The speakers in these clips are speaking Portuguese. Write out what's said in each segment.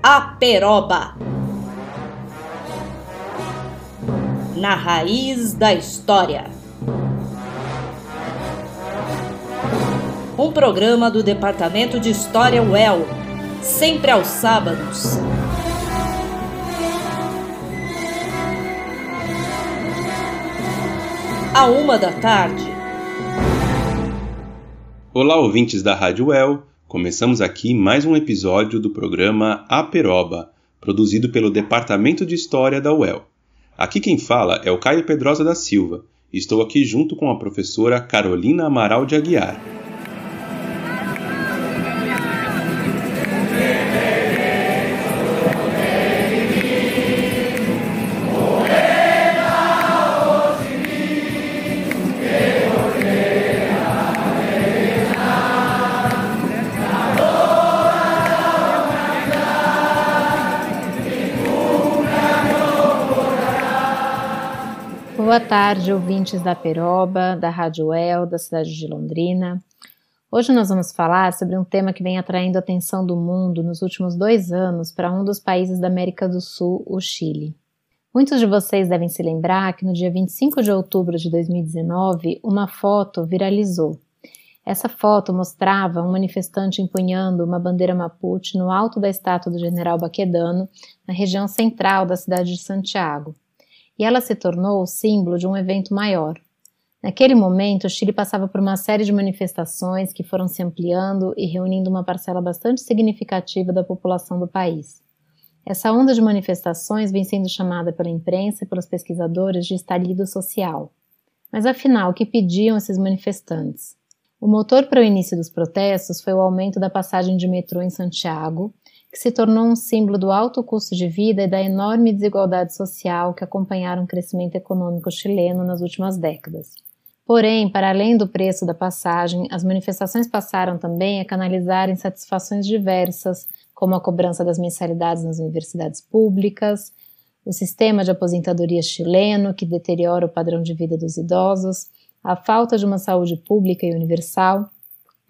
Aperoba. Na raiz da história. Um programa do Departamento de História UEL, sempre aos sábados. À uma da tarde. Olá, ouvintes da Rádio UEL. Começamos aqui mais um episódio do programa Aperoba, produzido pelo Departamento de História da UEL. Aqui quem fala é o Caio Pedrosa da Silva. Estou aqui junto com a professora Carolina Amaral de Aguiar. Boa tarde, ouvintes da Peroba, da Rádio El, da cidade de Londrina. Hoje nós vamos falar sobre um tema que vem atraindo a atenção do mundo nos últimos dois anos para um dos países da América do Sul, o Chile. Muitos de vocês devem se lembrar que no dia 25 de outubro de 2019, uma foto viralizou. Essa foto mostrava um manifestante empunhando uma bandeira mapuche no alto da estátua do general Baquedano, na região central da cidade de Santiago e ela se tornou o símbolo de um evento maior. Naquele momento, o Chile passava por uma série de manifestações que foram se ampliando e reunindo uma parcela bastante significativa da população do país. Essa onda de manifestações vem sendo chamada pela imprensa e pelos pesquisadores de estalido social. Mas afinal, o que pediam esses manifestantes? O motor para o início dos protestos foi o aumento da passagem de metrô em Santiago, que se tornou um símbolo do alto custo de vida e da enorme desigualdade social que acompanharam o crescimento econômico chileno nas últimas décadas. Porém, para além do preço da passagem, as manifestações passaram também a canalizar insatisfações diversas, como a cobrança das mensalidades nas universidades públicas, o sistema de aposentadoria chileno, que deteriora o padrão de vida dos idosos, a falta de uma saúde pública e universal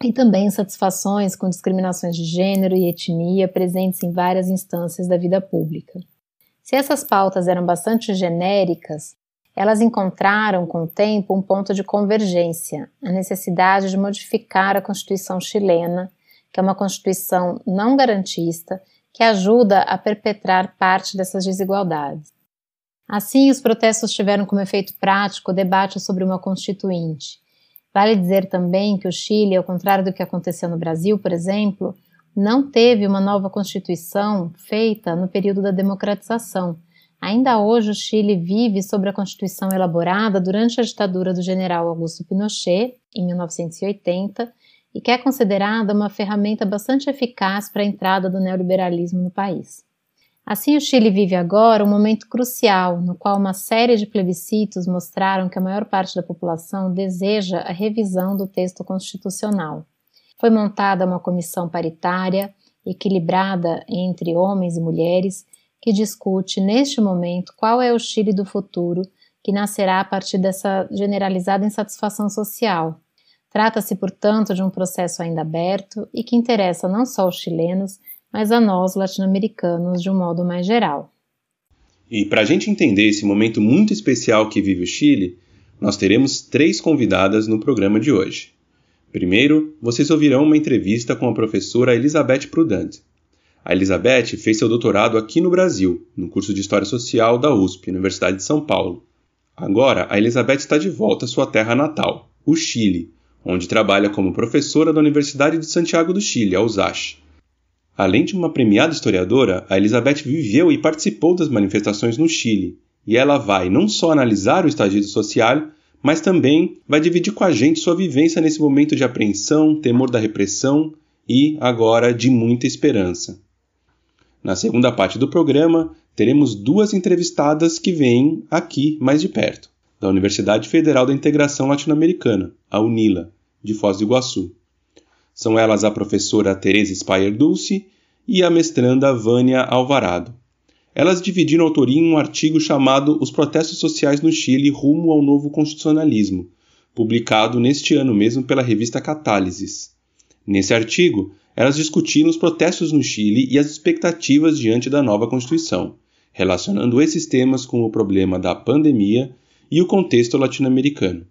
e também insatisfações com discriminações de gênero e etnia presentes em várias instâncias da vida pública. Se essas pautas eram bastante genéricas, elas encontraram com o tempo um ponto de convergência, a necessidade de modificar a Constituição chilena, que é uma Constituição não garantista que ajuda a perpetrar parte dessas desigualdades. Assim, os protestos tiveram como efeito prático o debate sobre uma Constituinte, Vale dizer também que o Chile, ao contrário do que aconteceu no Brasil, por exemplo, não teve uma nova constituição feita no período da democratização. Ainda hoje, o Chile vive sobre a constituição elaborada durante a ditadura do general Augusto Pinochet, em 1980, e que é considerada uma ferramenta bastante eficaz para a entrada do neoliberalismo no país. Assim, o Chile vive agora um momento crucial, no qual uma série de plebiscitos mostraram que a maior parte da população deseja a revisão do texto constitucional. Foi montada uma comissão paritária, equilibrada entre homens e mulheres, que discute neste momento qual é o Chile do futuro que nascerá a partir dessa generalizada insatisfação social. Trata-se, portanto, de um processo ainda aberto e que interessa não só os chilenos, mas a nós latino-americanos de um modo mais geral. E para a gente entender esse momento muito especial que vive o Chile, nós teremos três convidadas no programa de hoje. Primeiro, vocês ouvirão uma entrevista com a professora Elizabeth Prudente. A Elizabeth fez seu doutorado aqui no Brasil, no curso de História Social da USP, Universidade de São Paulo. Agora, a Elizabeth está de volta à sua terra natal, o Chile, onde trabalha como professora da Universidade de Santiago do Chile, a USACH. Além de uma premiada historiadora, a Elizabeth viveu e participou das manifestações no Chile, e ela vai não só analisar o estagido social, mas também vai dividir com a gente sua vivência nesse momento de apreensão, temor da repressão e, agora, de muita esperança. Na segunda parte do programa, teremos duas entrevistadas que vêm aqui mais de perto, da Universidade Federal da Integração Latino-Americana, a UNILA, de Foz do Iguaçu. São elas a professora Teresa Speyer Dulce e a mestranda Vânia Alvarado. Elas dividiram autoria em um artigo chamado Os Protestos Sociais no Chile rumo ao Novo Constitucionalismo, publicado neste ano mesmo pela revista Catálises. Nesse artigo, elas discutiram os protestos no Chile e as expectativas diante da nova Constituição, relacionando esses temas com o problema da pandemia e o contexto latino-americano.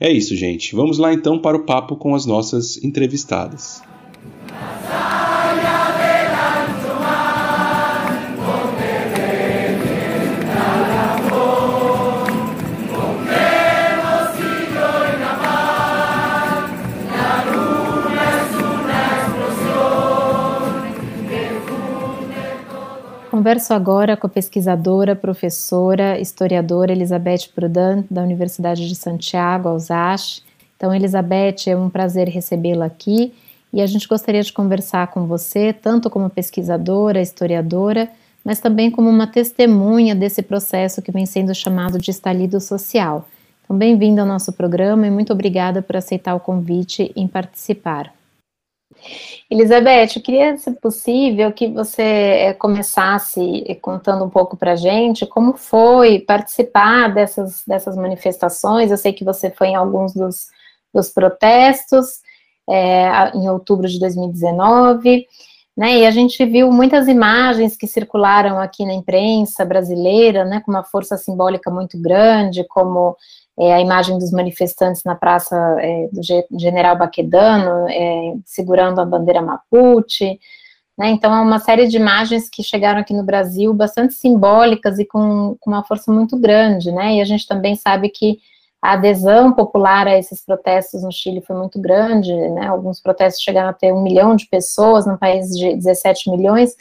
É isso, gente. Vamos lá então para o papo com as nossas entrevistadas. Converso agora com a pesquisadora, professora, historiadora Elizabeth Prudent, da Universidade de Santiago, Alsace. Então, Elizabeth, é um prazer recebê-la aqui e a gente gostaria de conversar com você, tanto como pesquisadora, historiadora, mas também como uma testemunha desse processo que vem sendo chamado de estalido social. Então, bem-vindo ao nosso programa e muito obrigada por aceitar o convite em participar. Elizabeth, eu queria, se possível, que você eh, começasse eh, contando um pouco para a gente como foi participar dessas, dessas manifestações. Eu sei que você foi em alguns dos, dos protestos, é, em outubro de 2019, né, e a gente viu muitas imagens que circularam aqui na imprensa brasileira, né, com uma força simbólica muito grande, como é, a imagem dos manifestantes na praça é, do General Baquedano, é, segurando a bandeira Mapuche, né, então é uma série de imagens que chegaram aqui no Brasil, bastante simbólicas e com, com uma força muito grande, né, e a gente também sabe que a adesão popular a esses protestos no Chile foi muito grande, né, alguns protestos chegaram a ter um milhão de pessoas, num país de 17 milhões,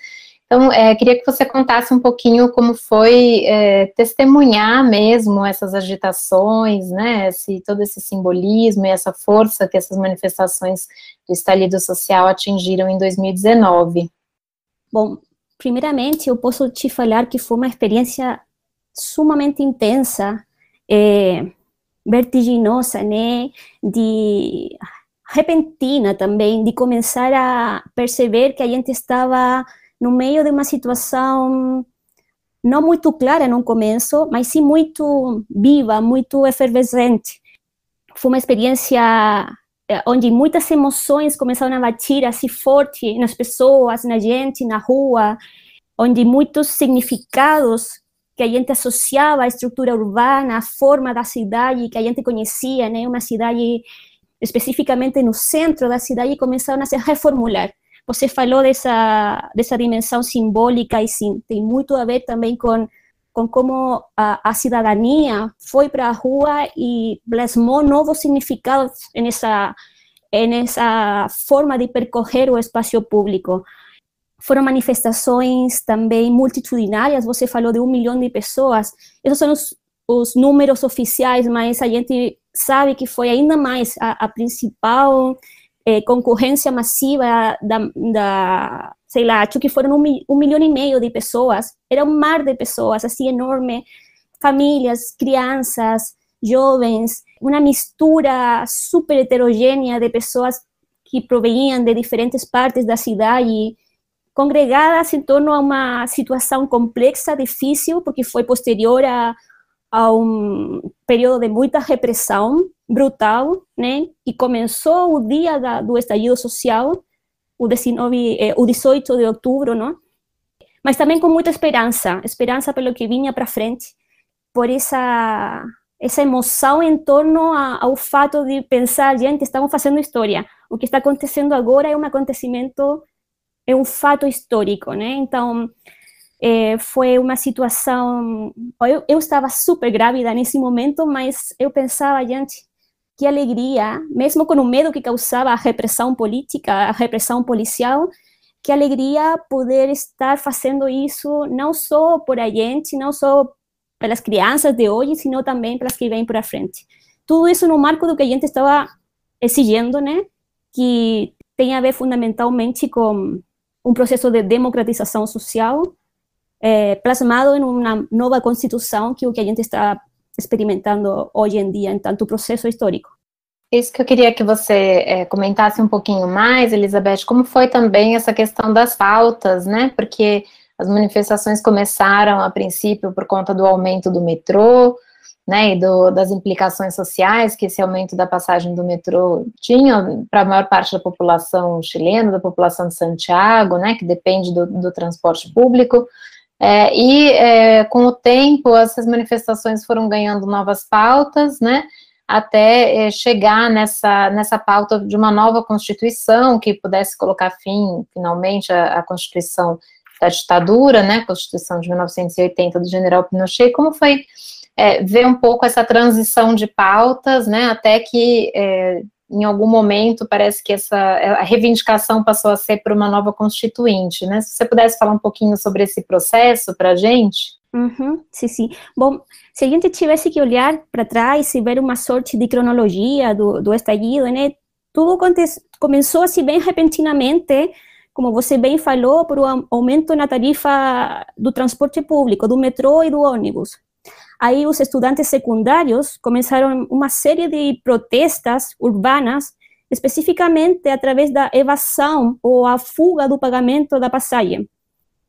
então, é, queria que você contasse um pouquinho como foi é, testemunhar mesmo essas agitações, né, esse, todo esse simbolismo e essa força que essas manifestações do estalido social atingiram em 2019. Bom, primeiramente, eu posso te falar que foi uma experiência sumamente intensa, é, vertiginosa, né, de repentina também, de começar a perceber que a gente estava no meio de uma situação não muito clara no começo, mas sim muito viva, muito efervescente. Foi uma experiência eh, onde muitas emoções começaram a bater assim forte nas pessoas, na gente, na rua, onde muitos significados que a gente associava à estrutura urbana, à forma da cidade que a gente conhecia, né, uma cidade especificamente no centro da cidade, começaram a se reformular. Você falou dessa, dessa dimensão simbólica e sim, tem muito a ver também com, com como a, a cidadania foi para a rua e plasmou novos significados nessa, nessa forma de percorrer o espaço público. Foram manifestações também multitudinárias, você falou de um milhão de pessoas, esses são os, os números oficiais, mas a gente sabe que foi ainda mais a, a principal eh, concorrência massiva da, da, sei lá, acho que foram um, um milhão e meio de pessoas, era um mar de pessoas, assim, enorme, famílias, crianças, jovens, uma mistura super heterogênea de pessoas que provinham de diferentes partes da cidade, congregadas em torno a uma situação complexa, difícil, porque foi posterior a, a um período de muita repressão brutal, né? E começou o dia da, do estallido social, o, 19, eh, o 18 de outubro, não? Mas também com muita esperança, esperança pelo que vinha para frente, por essa essa emoção em torno a, ao fato de pensar, gente, estamos fazendo história. O que está acontecendo agora é um acontecimento, é um fato histórico, né? Então, é, foi uma situação. Eu, eu estava super grávida nesse momento, mas eu pensava, gente, que alegria, mesmo com o medo que causava a repressão política, a repressão policial, que alegria poder estar fazendo isso não só por a gente, não só pelas crianças de hoje, sino também pelas que vêm para frente. Tudo isso no marco do que a gente estava exigindo, né? Que tem a ver fundamentalmente com um processo de democratização social é, plasmado em uma nova constituição, que é o que a gente está experimentando hoje em dia em tanto processo histórico. Isso que eu queria que você é, comentasse um pouquinho mais, Elizabeth, como foi também essa questão das faltas, né? Porque as manifestações começaram a princípio por conta do aumento do metrô, né, e do, das implicações sociais que esse aumento da passagem do metrô tinha para a maior parte da população chilena, da população de Santiago, né, que depende do, do transporte público, é, e é, com o tempo essas manifestações foram ganhando novas pautas, né, até é, chegar nessa, nessa pauta de uma nova Constituição que pudesse colocar fim, finalmente, à, à Constituição da ditadura, né, Constituição de 1980 do general Pinochet, como foi é, ver um pouco essa transição de pautas, né, até que é, em algum momento parece que essa a reivindicação passou a ser por uma nova constituinte, né? Se você pudesse falar um pouquinho sobre esse processo para a gente. Uhum, sim, sim. Bom, se a gente tivesse que olhar para trás e ver uma sorte de cronologia do, do estallido, né? Tudo começou assim bem repentinamente, como você bem falou, por um aumento na tarifa do transporte público, do metrô e do ônibus. Aí os estudantes secundários começaram uma série de protestas urbanas, especificamente através da evasão ou a fuga do pagamento da passagem.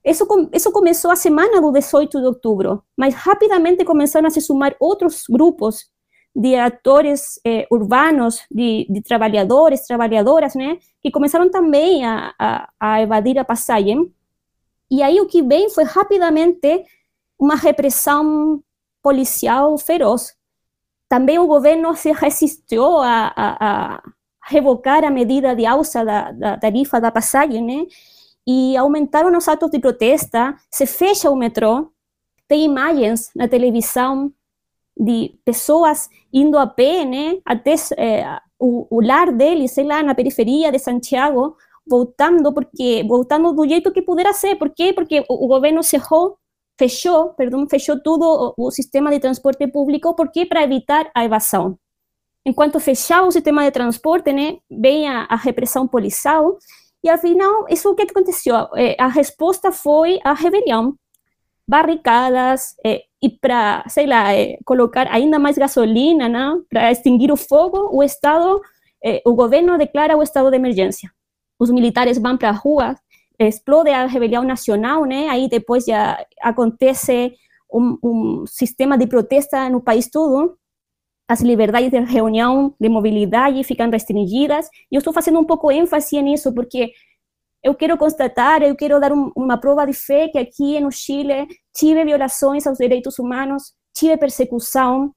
Isso, isso começou a semana do 18 de outubro, mas rapidamente começaram a se somar outros grupos de atores eh, urbanos, de, de, trabalhadores, trabalhadoras, né, que começaram também a, a, a evadir a passagem. E aí o que vem foi rapidamente uma repressão policial feroz. Também o governo se resistiu a, a, a revocar a medida de alça da, tarifa da passagem, né? E aumentaram os atos de protesta, se fecha o metrô, tem imagens na televisão de pessoas indo a pé, até o, lar deles, sei lá, na periferia de Santiago, voltando porque voltando do jeito que pudera ser. Por quê? Porque o, o governo fechou, perdão, fechou todo o, sistema de transporte público, porque para evitar a evasão. Enquanto fechava o sistema de transporte, né, vem a, repressão policial, e afinal, isso o que aconteceu? É, a resposta foi a rebelião, barricadas, é, e para, sei lá, é, colocar ainda mais gasolina, né, para extinguir o fogo, o Estado, é, o governo declara o estado de emergência. Os militares vão para a rua, explode a rebelião nacional, né? Aí depois acontece um, um sistema de protesta no país todo. As liberdades de reunião, de mobilidade ficam restringidas. E eu estou fazendo um pouco ênfase nisso porque eu quero constatar, eu quero dar um, uma prova de fé que aqui no Chile tive violações aos direitos humanos, tive persecução,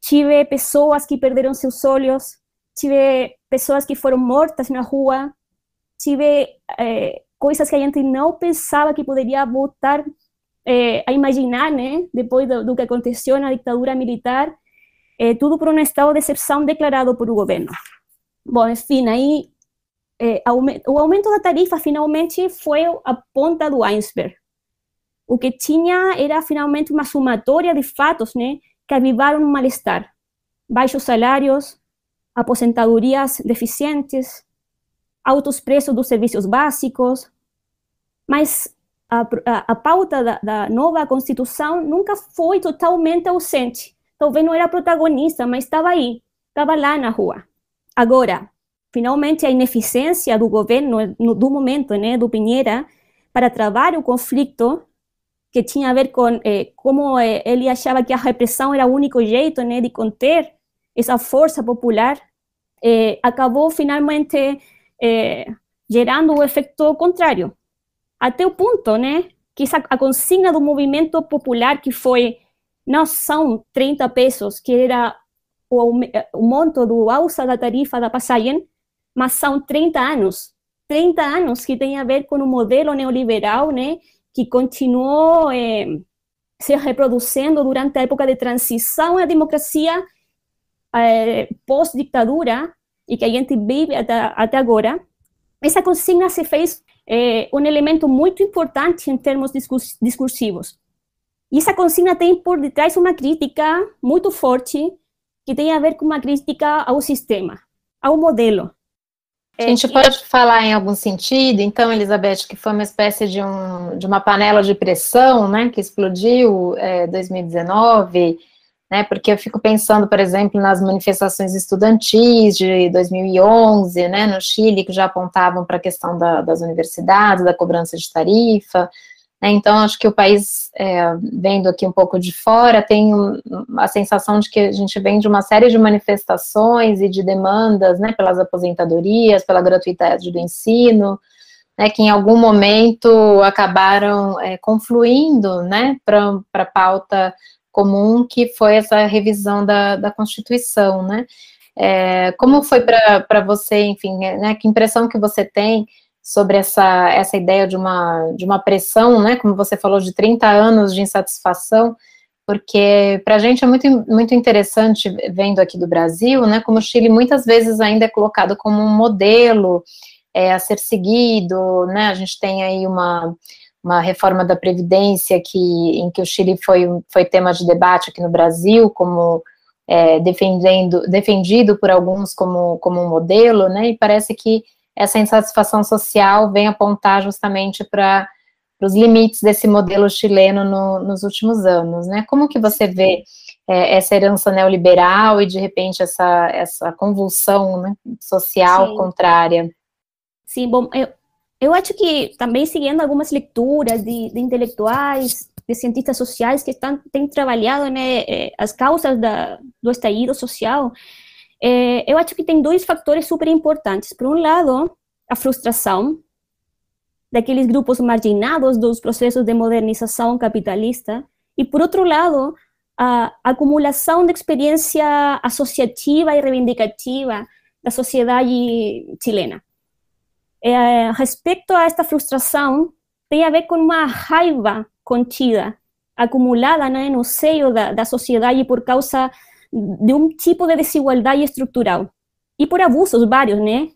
tive pessoas que perderam seus olhos, tive pessoas que foram mortas na rua, tive eh, coisas que a gente não pensava que poderia voltar é, a imaginar, né, depois do, do, que aconteceu na ditadura militar, é, tudo por um estado de exceção declarado por o governo. Bom, enfim, aí é, o aumento da tarifa finalmente foi a ponta do iceberg. O que tinha era finalmente uma somatória de fatos, né, que avivaram um mal-estar. Baixos salários, aposentadorias deficientes, altos preços dos serviços básicos, mas a, a, a pauta da, da, nova Constituição nunca foi totalmente ausente. Talvez não era protagonista, mas estava aí, estava lá na rua. Agora, finalmente, a ineficiência do governo, no, do momento, né, do Pinheira, para travar o conflito, que tinha a ver com eh, como eh, ele achava que a repressão era o único jeito né, de conter essa força popular, eh, acabou finalmente gerando o efeito contrário até o ponto, né, que a consigna do movimento popular que foi não são 30 pesos, que era o, o monto do alça da tarifa da passagem, mas são 30 anos. 30 anos que tem a ver com o modelo neoliberal, né, que continuou eh, se reproduzindo durante a época de transição à democracia eh, pós-ditadura e que a gente vive até, até agora. Essa consigna se fez é um elemento muito importante em termos discursivos. E essa consigna tem por detrás uma crítica muito forte que tem a ver com uma crítica ao sistema, ao modelo. A gente pode falar em algum sentido, então, Elizabeth, que foi uma espécie de, um, de uma panela de pressão, né, que explodiu em é, 2019, né? Porque eu fico pensando, por exemplo, nas manifestações estudantis de 2011, né, no Chile, que já apontavam para a questão da, das universidades, da cobrança de tarifa, Né? Então, acho que o país, é, vendo aqui um pouco de fora, tem a sensação de que a gente vem de uma série de manifestações e de demandas, né, pelas aposentadorias, pela gratuidade do ensino, né, que em algum momento acabaram é, confluindo, né, para a pauta comum, que foi essa revisão da, da Constituição, né. É, como foi para você, enfim, né, que impressão que você tem sobre essa, essa ideia de uma, de uma pressão, né, como você falou, de 30 anos de insatisfação, porque para a gente é muito, muito interessante, vendo aqui do Brasil, né, como o Chile muitas vezes ainda é colocado como um modelo é, a ser seguido, né, a gente tem aí uma, uma reforma da Previdência que, em que o Chile foi, foi tema de debate aqui no Brasil, como é, defendendo, defendido por alguns como, como um modelo, né, e parece que essa insatisfação social vem apontar justamente para os limites desse modelo chileno no, nos últimos anos, né? Como que você vê é, essa herança neoliberal e, de repente, essa, essa convulsão né, social Sim. contrária? Sim, bom, eu, eu acho que também seguindo algumas leituras de, de intelectuais, de cientistas sociais que estão, têm trabalhado né, eh, as causas da, do estallido social, é, eu acho que tem dois fatores super importantes. Por um lado, a frustração daqueles grupos marginados dos processos de modernização capitalista, e por outro lado, a acumulação de experiência associativa e reivindicativa da sociedade chilena. É, respeito a esta frustração, tem a ver com uma raiva contida, acumulada né, no seio da, da sociedade por causa de um tipo de desigualdade estrutural e por abusos vários, né?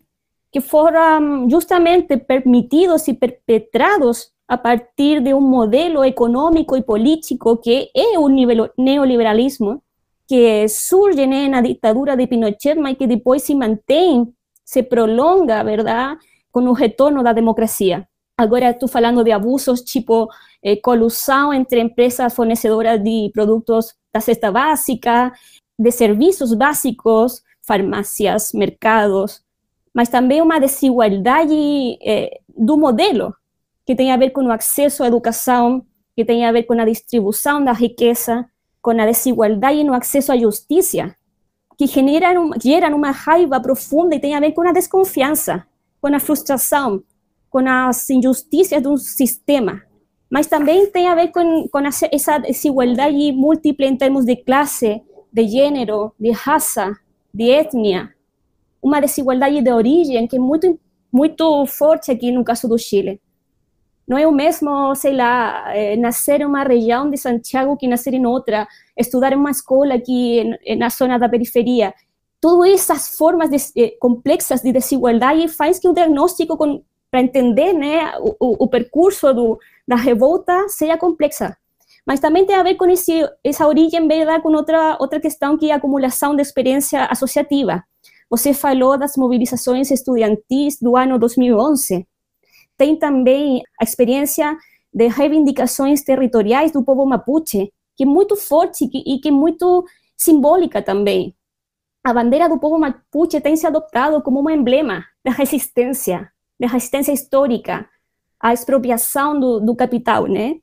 Que foram justamente permitidos e perpetrados a partir de um modelo econômico e político que é o neoliberalismo, que surge né, na ditadura de Pinochet, mas que depois se mantém, se prolonga, verdade, com o retorno da democracia. Agora estou falando de abusos tipo eh, colusión entre empresas fornecedoras de produtos da cesta básica, de serviços básicos, farmácias, mercados, mas também uma desigualdade eh, do modelo, que tem a ver com o acesso à educação, que tem a ver com a distribuição da riqueza, com a desigualdade no acesso à justiça, que generam, geram uma raiva profunda e tem a ver com a desconfiança, com a frustração, com as injustiças de um sistema. Mas também tem a ver com, com essa desigualdade múltipla em termos de classe, de gênero, de raça, de etnia, uma desigualdade de origem que é muito, muito forte aqui no caso do Chile. Não é o mesmo, sei lá, eh, nascer em uma região de Santiago que nascer em outra, estudar em uma escola aqui na zona da periferia. Todas essas formas de, eh, complexas de desigualdade faz que o diagnóstico para entender né, o, o percurso do, da revolta seja complexa. Mas também tem a ver com esse, essa origem, verdade, com outra, outra questão que é a acumulação de experiência associativa. Você falou das mobilizações estudantis do ano 2011. Tem também a experiência de reivindicações territoriais do povo mapuche, que é muito forte e que é muito simbólica também. A bandeira do povo mapuche tem se adoptado como um emblema da resistência, da resistência histórica à expropriação do, do capital, né?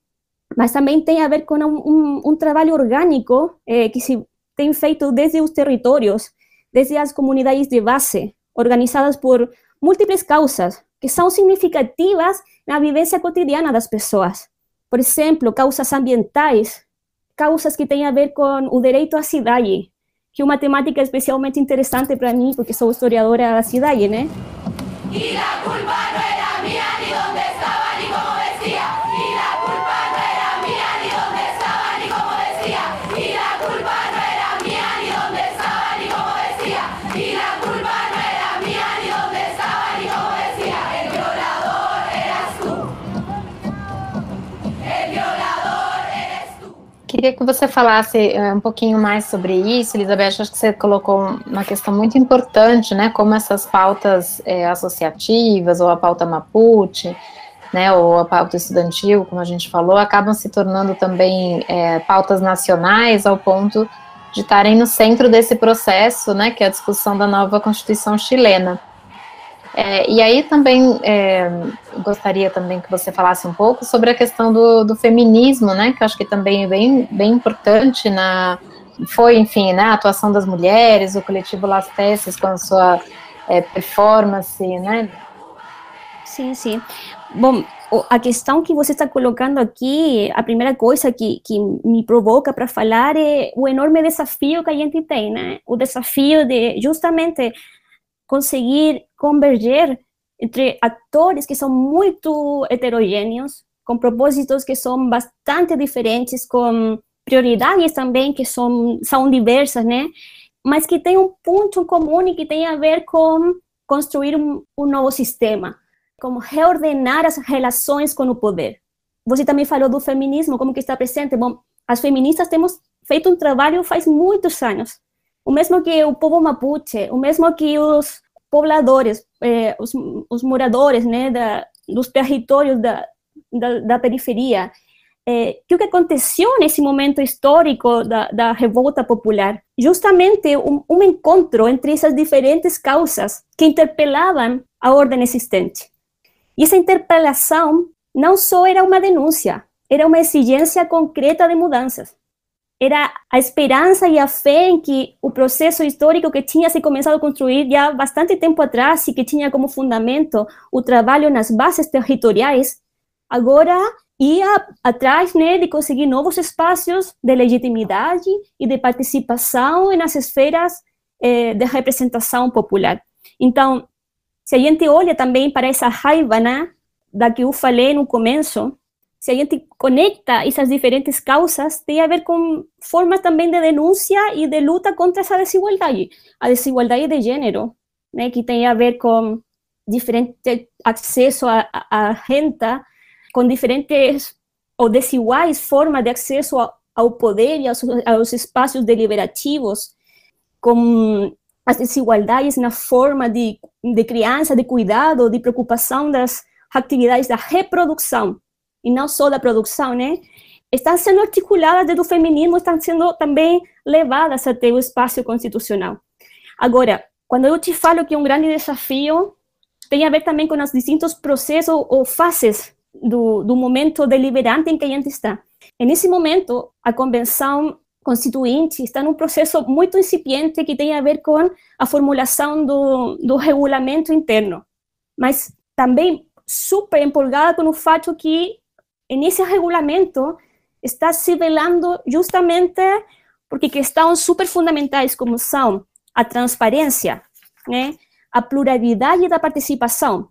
mas também tem a ver com um, um, um trabalho orgânico eh, que se tem feito desde os territórios, desde as comunidades de base, organizadas por múltiplas causas que são significativas na vivência cotidiana das pessoas. Por exemplo, causas ambientais, causas que têm a ver com o direito à cidade, que é uma temática especialmente interessante para mim, porque sou historiadora da cidade, né? E a culpa Queria que você falasse uh, um pouquinho mais sobre isso, Elizabeth. Acho que você colocou uma questão muito importante, né? Como essas pautas é, associativas, ou a pauta Mapuche, né? Ou a pauta estudantil, como a gente falou, acabam se tornando também é, pautas nacionais ao ponto de estarem no centro desse processo, né? Que é a discussão da nova Constituição chilena. É, e aí também é, gostaria também que você falasse um pouco sobre a questão do, do feminismo, né? Que eu acho que também é bem, bem importante na foi, enfim, né, a atuação das mulheres, o coletivo Las Teces com a sua é, performance, né? Sim, sim. Bom, a questão que você está colocando aqui, a primeira coisa que, que me provoca para falar é o enorme desafio que a gente tem, né? O desafio de justamente conseguir converger entre atores que são muito heterogêneos, com propósitos que são bastante diferentes, com prioridades também que são, são diversas, né? Mas que tem um ponto comum e que tem a ver com construir um, um novo sistema, como reordenar as relações com o poder. Você também falou do feminismo, como que está presente. Bom, as feministas temos feito um trabalho faz muitos anos. O mesmo que o povo mapuche, o mesmo que os pobladores, eh, os, os, moradores né, da, dos territórios da, da, da periferia, é, que o que aconteceu nesse momento histórico da, da revolta popular? Justamente um, um, encontro entre essas diferentes causas que interpelavam a ordem existente. E essa interpelação não só era uma denúncia, era uma exigência concreta de mudanças. Era a esperança e a fé em que o processo histórico que tinha se começado a construir já bastante tempo atrás e que tinha como fundamento o trabalho nas bases territoriais, agora ia atrás né, de conseguir novos espaços de legitimidade e de participação nas esferas eh, de representação popular. Então, se a gente olha também para essa raiva né, da que eu falei no começo, se a gente conecta essas diferentes causas, tem a ver com formas também de denúncia e de luta contra essa desigualdade, a desigualdade de gênero, né, que tem a ver com diferente acesso à renda, com diferentes ou desiguais formas de acesso ao poder e aos, aos espaços deliberativos, com as desigualdades na forma de, de criança, de cuidado, de preocupação das atividades da reprodução, e não só da produção, né? Estão sendo articuladas desde o feminismo, estão sendo também levadas até o espaço constitucional. Agora, quando eu te falo que é um grande desafio, tem a ver também com os distintos processos ou fases do, do momento deliberante em que a gente está. Nesse momento, a convenção constituinte está num processo muito incipiente que tem a ver com a formulação do, do regulamento interno, mas também super empolgada com o fato que nesse regulamento está se velando justamente porque questões super fundamentais como são a transparência, né, a pluralidade da participação,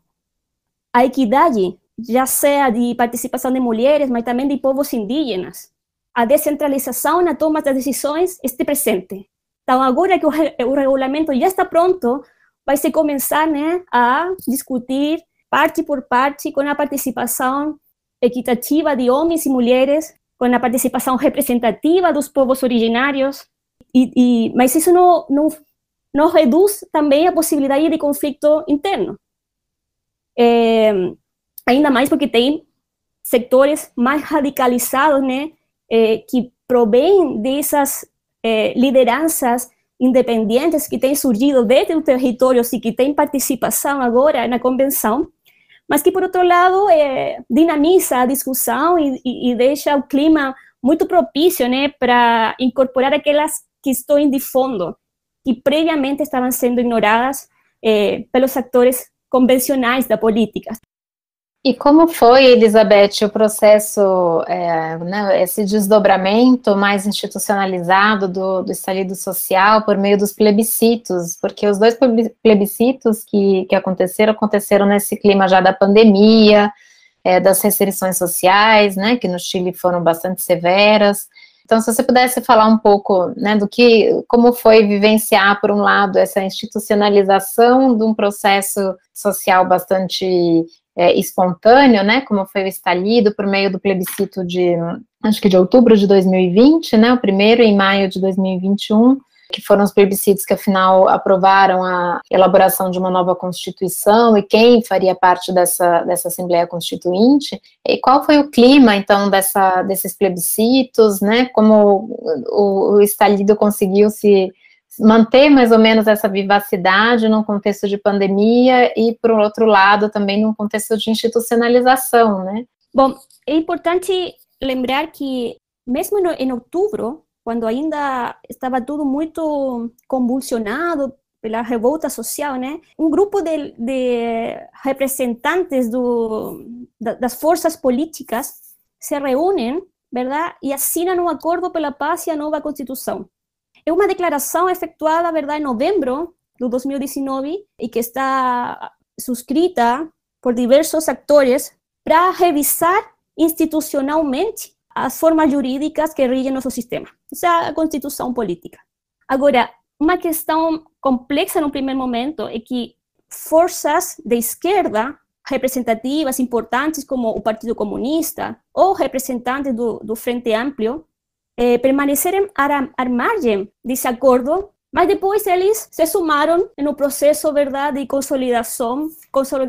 a equidade já seja de participação de mulheres, mas também de povos indígenas. A descentralização na toma das decisões este presente. Então, agora que o, regulamento já está pronto, vai se começar né, a discutir parte por parte com a participação equitativa de homens e mulheres, com a participação representativa dos povos originários, e, e, mas isso não, não, não reduz também a possibilidade de conflito interno. É, ainda mais porque tem setores mais radicalizados, né, eh, que provêm dessas eh, lideranças independentes que têm surgido desde o território e que têm participação agora na convenção, mas que, por outro lado, eh, dinamiza a discussão e, e, e, deixa o clima muito propício né, para incorporar aquelas questões de fundo que previamente estavam sendo ignoradas pelos atores convencionais da política. E como foi, Elizabeth, o processo, é, né, esse desdobramento mais institucionalizado do, do estalido social por meio dos plebiscitos? Porque os dois plebiscitos que, que aconteceram, aconteceram nesse clima já da pandemia, é, das restrições sociais, né, que no Chile foram bastante severas. Então, se você pudesse falar um pouco, né, do que, como foi vivenciar, por um lado, essa institucionalização de um processo social bastante é, espontâneo, né, como foi estalido por meio do plebiscito de, acho que de outubro de 2020, né, o primeiro em maio de 2021, que foram os plebiscitos que afinal aprovaram a elaboração de uma nova constituição e quem faria parte dessa, dessa Assembleia Constituinte, e qual foi o clima, então, dessa, desses plebiscitos, né, como o, o estalido conseguiu se manter mais ou menos essa vivacidade num contexto de pandemia e, por outro lado, também num contexto de institucionalização, né? Bom, é importante lembrar que, mesmo em outubro, quando ainda estava tudo muito convulsionado pela revolta social, né? Um grupo de, de representantes do, das forças políticas se reúnem, verdade, e assinam um acordo pela paz e a nova Constituição. É uma declaração efetuada, verdade, em novembro de 2019 e que está suscrita por diversos atores para revisar institucionalmente as formas jurídicas que regem nosso sistema, ou seja, a constituição política. Agora, uma questão complexa no primeiro momento é que forças de esquerda representativas importantes como o Partido Comunista ou representantes do, do Frente Amplio eh, permaneceram à, margem desse acordo, mas depois eles se sumaram no processo, verdade, de consolidação,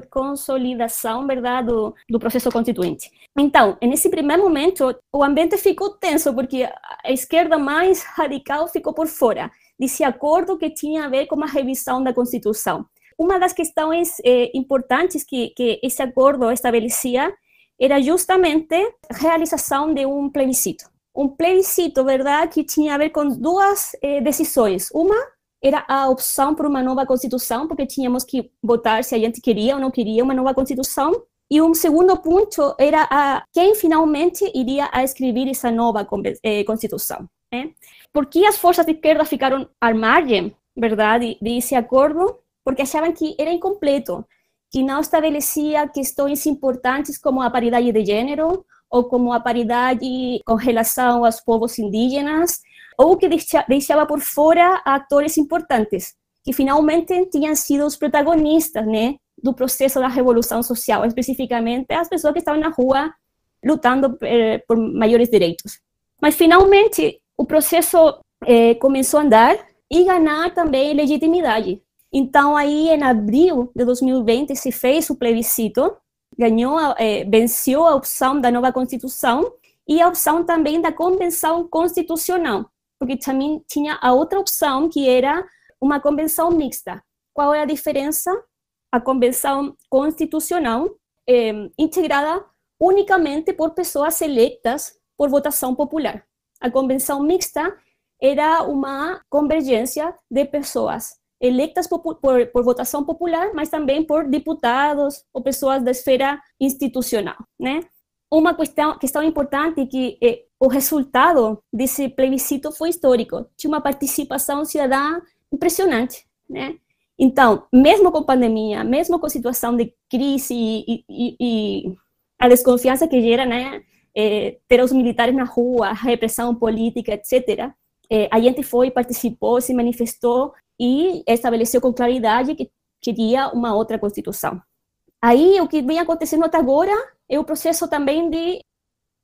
consolidação, verdade, do, do processo constituinte. Então, nesse primeiro momento, o ambiente ficou tenso, porque a esquerda mais radical ficou por fora desse acordo que tinha a ver com a revisão da Constituição. Uma das questões eh, importantes que, que esse acordo estabelecia era justamente a realização de um plebiscito um plebiscito, verdade, que tinha a ver com duas eh, decisões. Uma era a opção por uma nova constituição, porque tínhamos que votar se a gente queria ou não queria uma nova constituição. E um segundo ponto era a quem finalmente iria a escrever essa nova eh, constituição. Né? Por que as forças de esquerda ficaram à margem, verdade, desse acordo? Porque achavam que era incompleto, que não estabelecia questões importantes como a paridade de gênero, ou como a paridade com relação aos povos indígenas, ou que deixava por fora atores importantes, que finalmente tinham sido os protagonistas né, do processo da revolução social, especificamente as pessoas que estavam na rua lutando eh, por maiores direitos. Mas finalmente o processo eh, começou a andar e ganhar também legitimidade. Então aí em abril de 2020 se fez o plebiscito ganhou, é, venceu a opção da nova Constituição e a opção também da Convenção Constitucional, porque também tinha a outra opção que era uma convenção mixta. Qual é a diferença? A convenção constitucional é integrada unicamente por pessoas eleitas por votação popular. A convenção mixta era uma convergência de pessoas electas por, por, por, votação popular, mas também por deputados ou pessoas da esfera institucional, né? Uma questão, questão importante é que eh, o resultado desse plebiscito foi histórico. Tinha uma participação cidadã impressionante, né? Então, mesmo com pandemia, mesmo com situação de crise e, e, e a desconfiança que gera, né, eh, ter os militares na rua, a repressão política, etc., eh, a gente foi, participou, se manifestou e estabeleceu com claridade que queria uma outra constituição. Aí, o que vem acontecendo até agora é o processo também de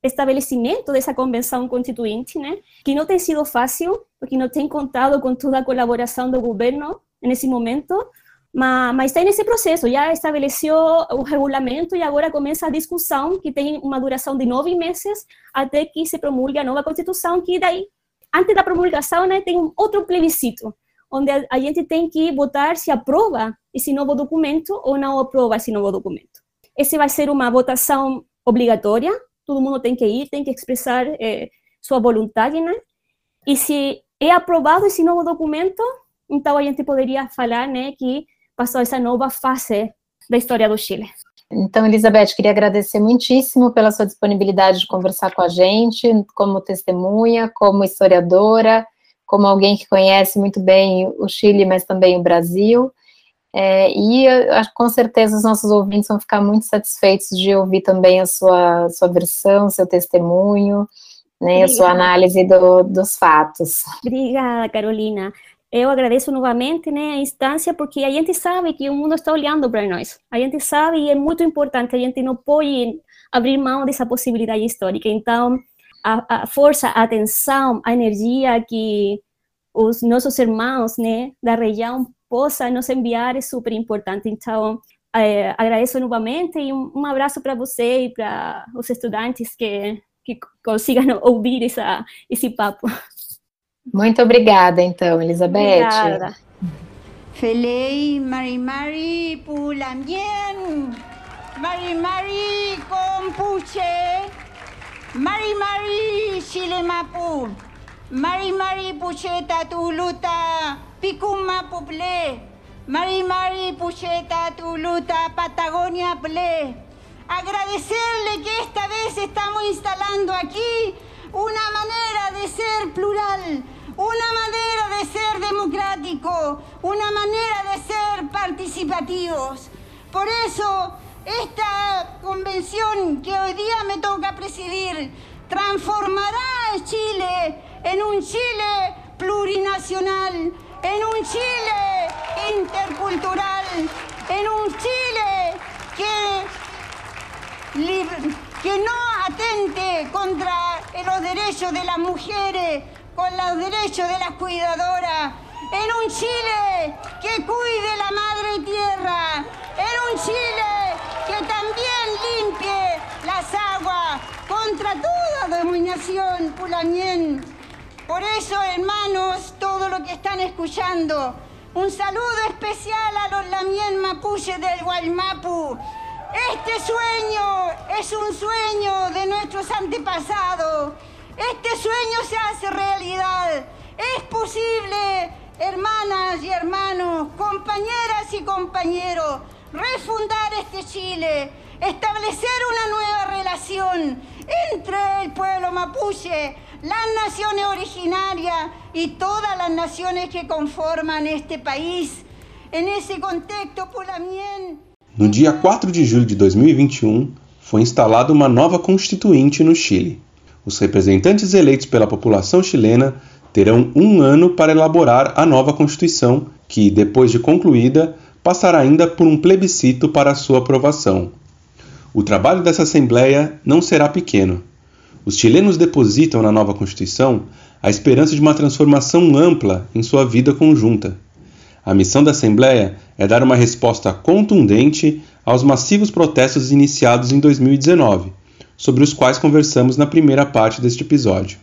estabelecimento dessa convenção constituinte, né? Que não tem sido fácil, porque não tem contado com toda a colaboração do governo nesse momento, mas, está nesse processo, já estabeleceu o regulamento e agora começa a discussão, que tem uma duração de nove meses, até que se promulgue a nova Constituição, que daí, antes da promulgação, né, tem um outro plebiscito, onde a, gente tem que votar se aprova esse novo documento ou não aprova esse novo documento. Esse vai ser uma votação obrigatória, todo mundo tem que ir, tem que expressar eh, sua vontade, né? E se é aprovado esse novo documento, então a gente poderia falar, né, que passou essa nova fase da história do Chile. Então, Elizabeth, queria agradecer muitíssimo pela sua disponibilidade de conversar com a gente, como testemunha, como historiadora, como alguém que conhece muito bem o Chile, mas também o Brasil. É, e com certeza os nossos ouvintes vão ficar muito satisfeitos de ouvir também a sua, sua versão, seu testemunho, né, a sua análise do, dos fatos. Obrigada, Carolina. Eu agradeço novamente né, a instância, porque a gente sabe que o mundo está olhando para nós. A gente sabe e é muito importante, a gente não pode abrir mão dessa possibilidade histórica. Então, a, a força, a atenção, a energia que os nossos irmãos né, da região possam nos enviar é super importante. Então, é, agradeço novamente e um, um abraço para você e para os estudantes que, que consigam ouvir essa, esse papo. Muito obrigada, então, Elizabeth. Obrigada. Felei Mari Mari Pulamien, Mari Mari Compuche, Mari Mari Chilemapu, Mari Mari Pucheta Tuluta, Picuma Puple, Mari Mari Pucheta Tuluta, Patagonia Ple. Agradecerle que esta vez estamos instalando aquí una manera de ser plural, una manera de ser democrático, una manera de ser participativos. Por eso, esta convención que hoy día me toca presidir transformará a Chile en un Chile plurinacional, en un Chile intercultural, en un Chile que, que no atente contra los derechos de las mujeres, con los derechos de las cuidadoras, en un Chile que cuide la madre tierra, en un Chile que también limpie las aguas contra toda dominación pulamien. Por eso, hermanos, todo lo que están escuchando, un saludo especial a los lamien mapuche del Guaymapu. Este sueño es un sueño de nuestros antepasados este sueño se hace realidad. Es posible, hermanas y hermanos, compañeras y compañeros, refundar este Chile, establecer una nueva relación entre el pueblo mapuche, las naciones originarias y todas las naciones que conforman este país. En ese contexto, Pulamien. No dia 4 de julho de 2021, foi instalada uma nova constituinte no Chile. Os representantes eleitos pela população chilena terão um ano para elaborar a nova Constituição, que, depois de concluída, passará ainda por um plebiscito para sua aprovação. O trabalho dessa Assembleia não será pequeno. Os chilenos depositam na nova Constituição a esperança de uma transformação ampla em sua vida conjunta. A missão da Assembleia é dar uma resposta contundente aos massivos protestos iniciados em 2019 sobre os quais conversamos na primeira parte deste episódio.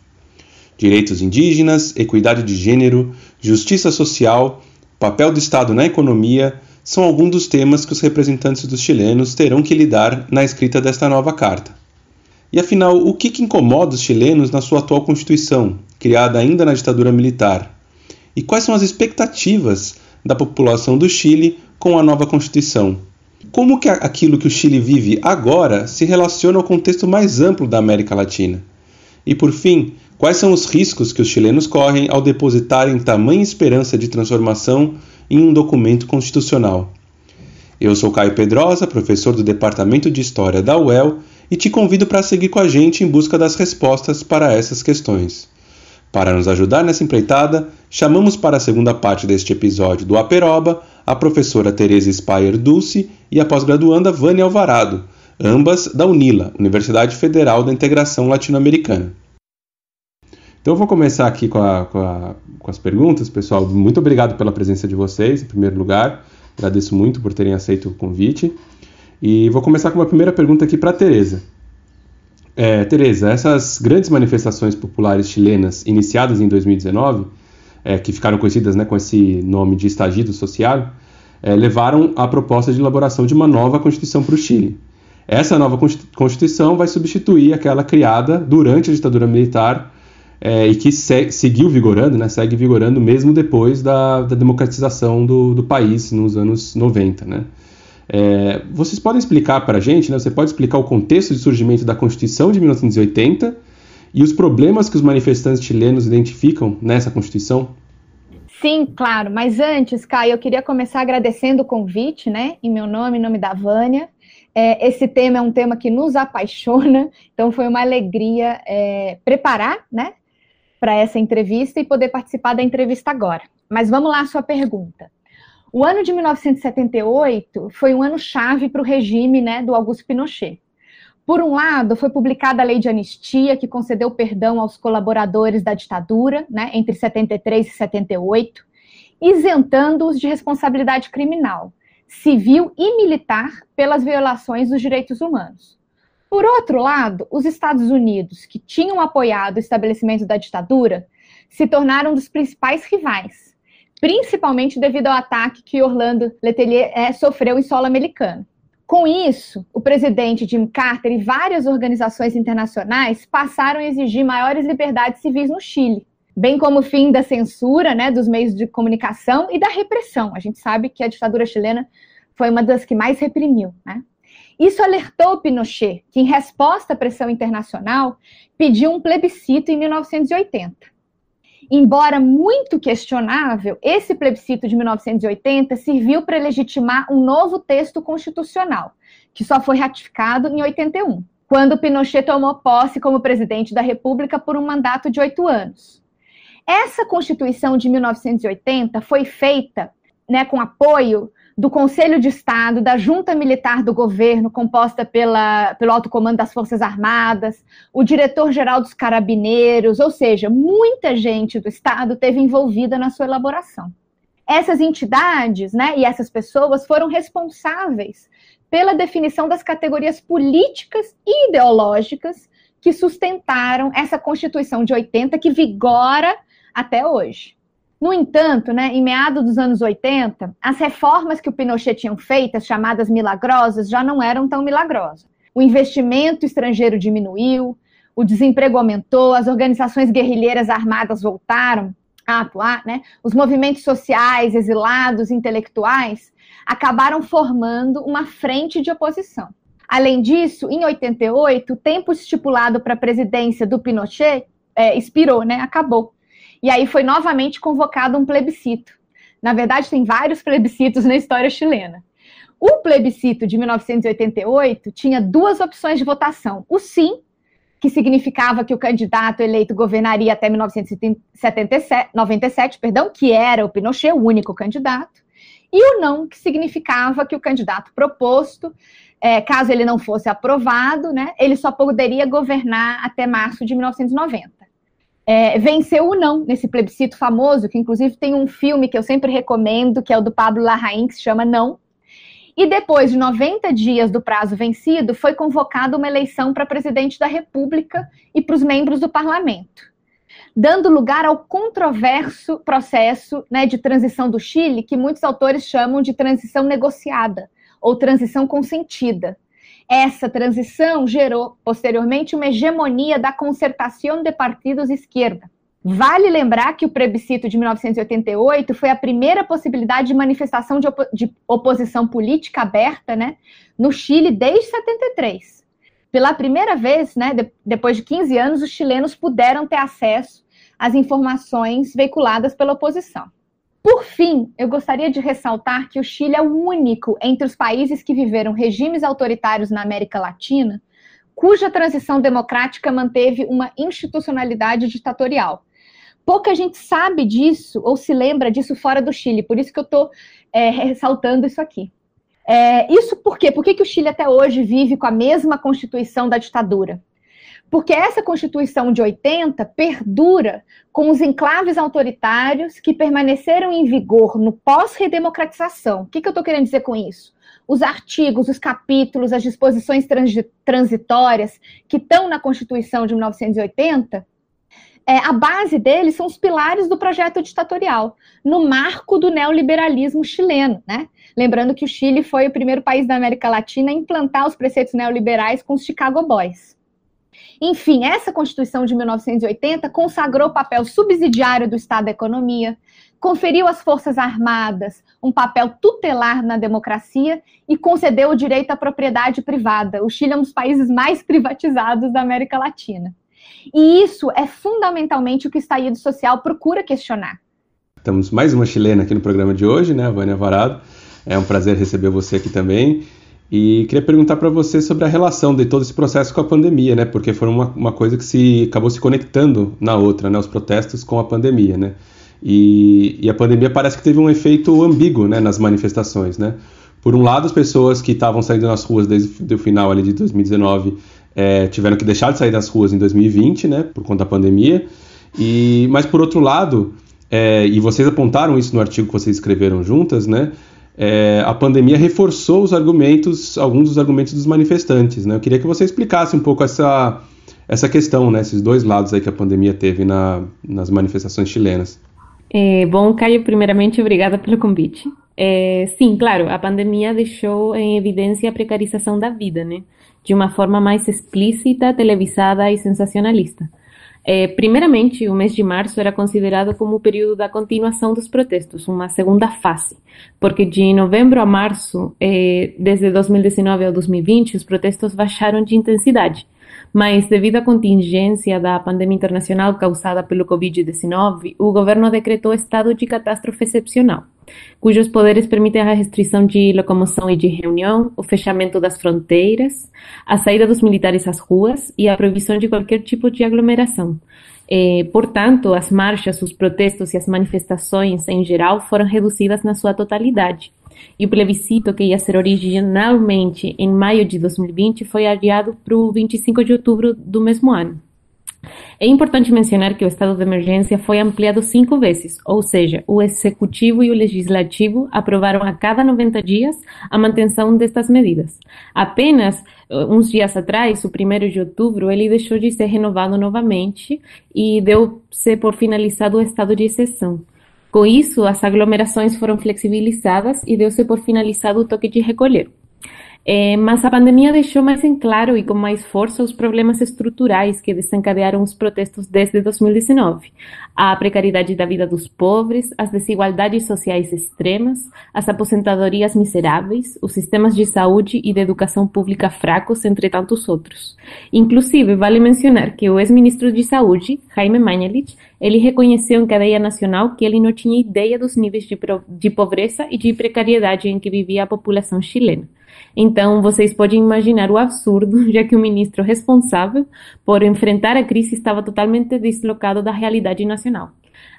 Direitos indígenas, equidade de gênero, justiça social, papel do Estado na economia são alguns dos temas que os representantes dos chilenos terão que lidar na escrita desta nova carta. E afinal, o que, que incomoda os chilenos na sua atual Constituição, criada ainda na ditadura militar? E quais são as expectativas da população do Chile com a nova Constituição? Como que aquilo que o Chile vive agora se relaciona ao contexto mais amplo da América Latina? E por fim, quais são os riscos que os chilenos correm ao depositarem tamanha esperança de transformação em um documento constitucional? Eu sou Caio Pedrosa, professor do Departamento de História da UEL, e te convido para seguir com a gente em busca das respostas para essas questões. Para nos ajudar nessa empreitada, chamamos para a segunda parte deste episódio do Aperoba a professora Teresa Spayer Dulce e a pós-graduanda Vânia Alvarado, ambas da UNILA, Universidade Federal da Integração Latino-Americana. Então eu vou começar aqui com, a, com, a, com, as perguntas, pessoal. Muito obrigado pela presença de vocês, em primeiro lugar. Agradeço muito por terem aceito o convite. E vou começar com uma primeira pergunta aqui para a Tereza. É, Tereza, essas grandes manifestações populares chilenas iniciadas em 2019 é, que ficaram conhecidas né, com esse nome de estagido social, é, levaram à proposta de elaboração de uma nova Constituição para o Chile. Essa nova Constituição vai substituir aquela criada durante a ditadura militar é, e que se, seguiu vigorando, né, segue vigorando mesmo depois da, da democratização do, do, país nos anos 90. Né? É, vocês podem explicar para a gente, né, você pode explicar o contexto de surgimento da Constituição de 1980 e os problemas que os manifestantes chilenos identificam nessa Constituição? Sim, claro, mas antes, Caio, eu queria começar agradecendo o convite, né, em meu nome, em nome da Vânia. É, esse tema é um tema que nos apaixona, então foi uma alegria é, preparar, né, para essa entrevista e poder participar da entrevista agora. Mas vamos lá à sua pergunta. O ano de 1978 foi um ano chave para o regime né, do Augusto Pinochet. Por um lado, foi publicada a lei de anistia, que concedeu perdão aos colaboradores da ditadura, né, entre 73 e 78, isentando-os de responsabilidade criminal, civil e militar pelas violações dos direitos humanos. Por outro lado, os Estados Unidos, que tinham apoiado o estabelecimento da ditadura, se tornaram um dos principais rivais, principalmente devido ao ataque que Orlando Letelier é, sofreu em solo americano. Com isso, o presidente Jim Carter e várias organizações internacionais passaram a exigir maiores liberdades civis no Chile, bem como o fim da censura né, dos meios de comunicação e da repressão. A gente sabe que a ditadura chilena foi uma das que mais reprimiu. Né? Isso alertou Pinochet, que, em resposta à pressão internacional, pediu um plebiscito em 1980. Embora muito questionável, esse plebiscito de 1980 serviu para legitimar um novo texto constitucional, que só foi ratificado em 81, quando Pinochet tomou posse como presidente da República por um mandato de oito anos. Essa Constituição de 1980 foi feita né, com apoio do Conselho de Estado, da Junta Militar do Governo, composta pela, pelo Alto Comando das Forças Armadas, o diretor-geral dos Carabineiros, ou seja, muita gente do Estado teve envolvida na sua elaboração. Essas entidades né, e essas pessoas foram responsáveis pela definição das categorias políticas e ideológicas que sustentaram essa Constituição de 80 que vigora até hoje. No entanto, né, em meados dos anos 80, as reformas que o Pinochet tinha feito, chamadas milagrosas, já não eram tão milagrosas. O investimento estrangeiro diminuiu, o desemprego aumentou, as organizações guerrilheiras armadas voltaram a atuar, né? os movimentos sociais, exilados, intelectuais, acabaram formando uma frente de oposição. Além disso, em 88, o tempo estipulado para a presidência do Pinochet é, expirou, né? acabou. E aí foi novamente convocado um plebiscito. Na verdade, tem vários plebiscitos na história chilena. O plebiscito de 1988 tinha duas opções de votação: o sim, que significava que o candidato eleito governaria até 1997, perdão, que era o Pinochet, o único candidato, e o não, que significava que o candidato proposto, é, caso ele não fosse aprovado, né, ele só poderia governar até março de 1990 é, venceu o não nesse plebiscito famoso, que inclusive tem um filme que eu sempre recomendo, que é o do Pablo Larraín, que se chama Não. E depois de 90 dias do prazo vencido, foi convocada uma eleição para presidente da República e para os membros do parlamento, dando lugar ao controverso processo né, de transição do Chile, que muitos autores chamam de transição negociada ou transição consentida. Essa transição gerou, posteriormente, uma hegemonia da concertação de partidos esquerda. Vale lembrar que o plebiscito de 1988 foi a primeira possibilidade de manifestação de, opo de oposição política aberta né, no Chile desde 73. Pela primeira vez, né, de depois de 15 anos, os chilenos puderam ter acesso às informações veiculadas pela oposição. Por fim, eu gostaria de ressaltar que o Chile é o único entre os países que viveram regimes autoritários na América Latina cuja transição democrática manteve uma institucionalidade ditatorial. Pouca gente sabe disso ou se lembra disso fora do Chile, por isso que eu estou é, ressaltando isso aqui. É, isso por quê? Por que, que o Chile até hoje vive com a mesma constituição da ditadura? Porque essa Constituição de 80 perdura com os enclaves autoritários que permaneceram em vigor no pós-redemocratização. O que, que eu estou querendo dizer com isso? Os artigos, os capítulos, as disposições transitórias que estão na Constituição de 1980 é, a base deles são os pilares do projeto ditatorial, no marco do neoliberalismo chileno, né? Lembrando que o Chile foi o primeiro país da América Latina a implantar os preceitos neoliberais com os Chicago Boys. Enfim, essa Constituição de 1980 consagrou o papel subsidiário do Estado da economia, conferiu às Forças Armadas um papel tutelar na democracia e concedeu o direito à propriedade privada. O Chile é um dos países mais privatizados da América Latina. E isso é fundamentalmente o que o estallido social procura questionar. Temos mais uma chilena aqui no programa de hoje, né, Vânia Varado. É um prazer receber você aqui também. E queria perguntar para você sobre a relação de todo esse processo com a pandemia, né? Porque foi uma, uma coisa que se acabou se conectando na outra, né? Os protestos com a pandemia, né? E, e a pandemia parece que teve um efeito ambíguo, né? Nas manifestações, né? Por um lado, as pessoas que estavam saindo nas ruas desde o final ali de 2019 é, tiveram que deixar de sair das ruas em 2020, né? Por conta da pandemia. E, mas por outro lado, é, e vocês apontaram isso no artigo que vocês escreveram juntas, né? É, a pandemia reforçou os argumentos, alguns dos argumentos dos manifestantes. Né? Eu queria que você explicasse um pouco essa, essa questão, né, esses dois lados aí que a pandemia teve na, nas manifestações chilenas. É, bom, Caio, primeiramente, obrigada pelo convite. É, sim, claro, a pandemia deixou em evidência a precarização da vida, né? De uma forma mais explícita, televisada e sensacionalista. É, primeiramente, o mês de março era considerado como o período da continuação dos protestos, uma segunda fase, porque de novembro a março, é, desde 2019 ao 2020, os protestos baixaram de intensidade. Mas devido à contingência da pandemia internacional causada pelo Covid-19, o governo decretou estado de catástrofe excepcional, cujos poderes permitem a restrição de locomoção e de reunião, o fechamento das fronteiras, a saída dos militares às ruas e a proibição de qualquer tipo de aglomeração. Eh, portanto, as marchas, os protestos e as manifestações em geral foram reduzidas na sua totalidade e o plebiscito, que ia ser originalmente em maio de 2020, foi adiado para o 25 de outubro do mesmo ano. É importante mencionar que o estado de emergência foi ampliado cinco vezes, ou seja, o executivo e o legislativo aprovaram a cada 90 dias a manutenção destas medidas. Apenas eh, uns dias atrás, o 1 de outubro, ele deixou de ser renovado novamente e deu-se por finalizado o estado de exceção. Com isso, as aglomerações foram flexibilizadas e deu-se por finalizado o toque de recolher. É, mas a pandemia deixou mais em claro e com mais força os problemas estruturais que desencadearam os protestos desde 2019. A precariedade da vida dos pobres, as desigualdades sociais extremas, as aposentadorias miseráveis, os sistemas de saúde e de educação pública fracos, entre tantos outros. Inclusive, vale mencionar que o ex-ministro de Saúde, Jaime Mañalich, ele reconheceu em cadeia nacional que ele não tinha ideia dos níveis de, de pobreza e de precariedade em que vivia a população chilena. Então, vocês podem imaginar o absurdo, já que o ministro responsável por enfrentar a crise estava totalmente deslocado da realidade nacional.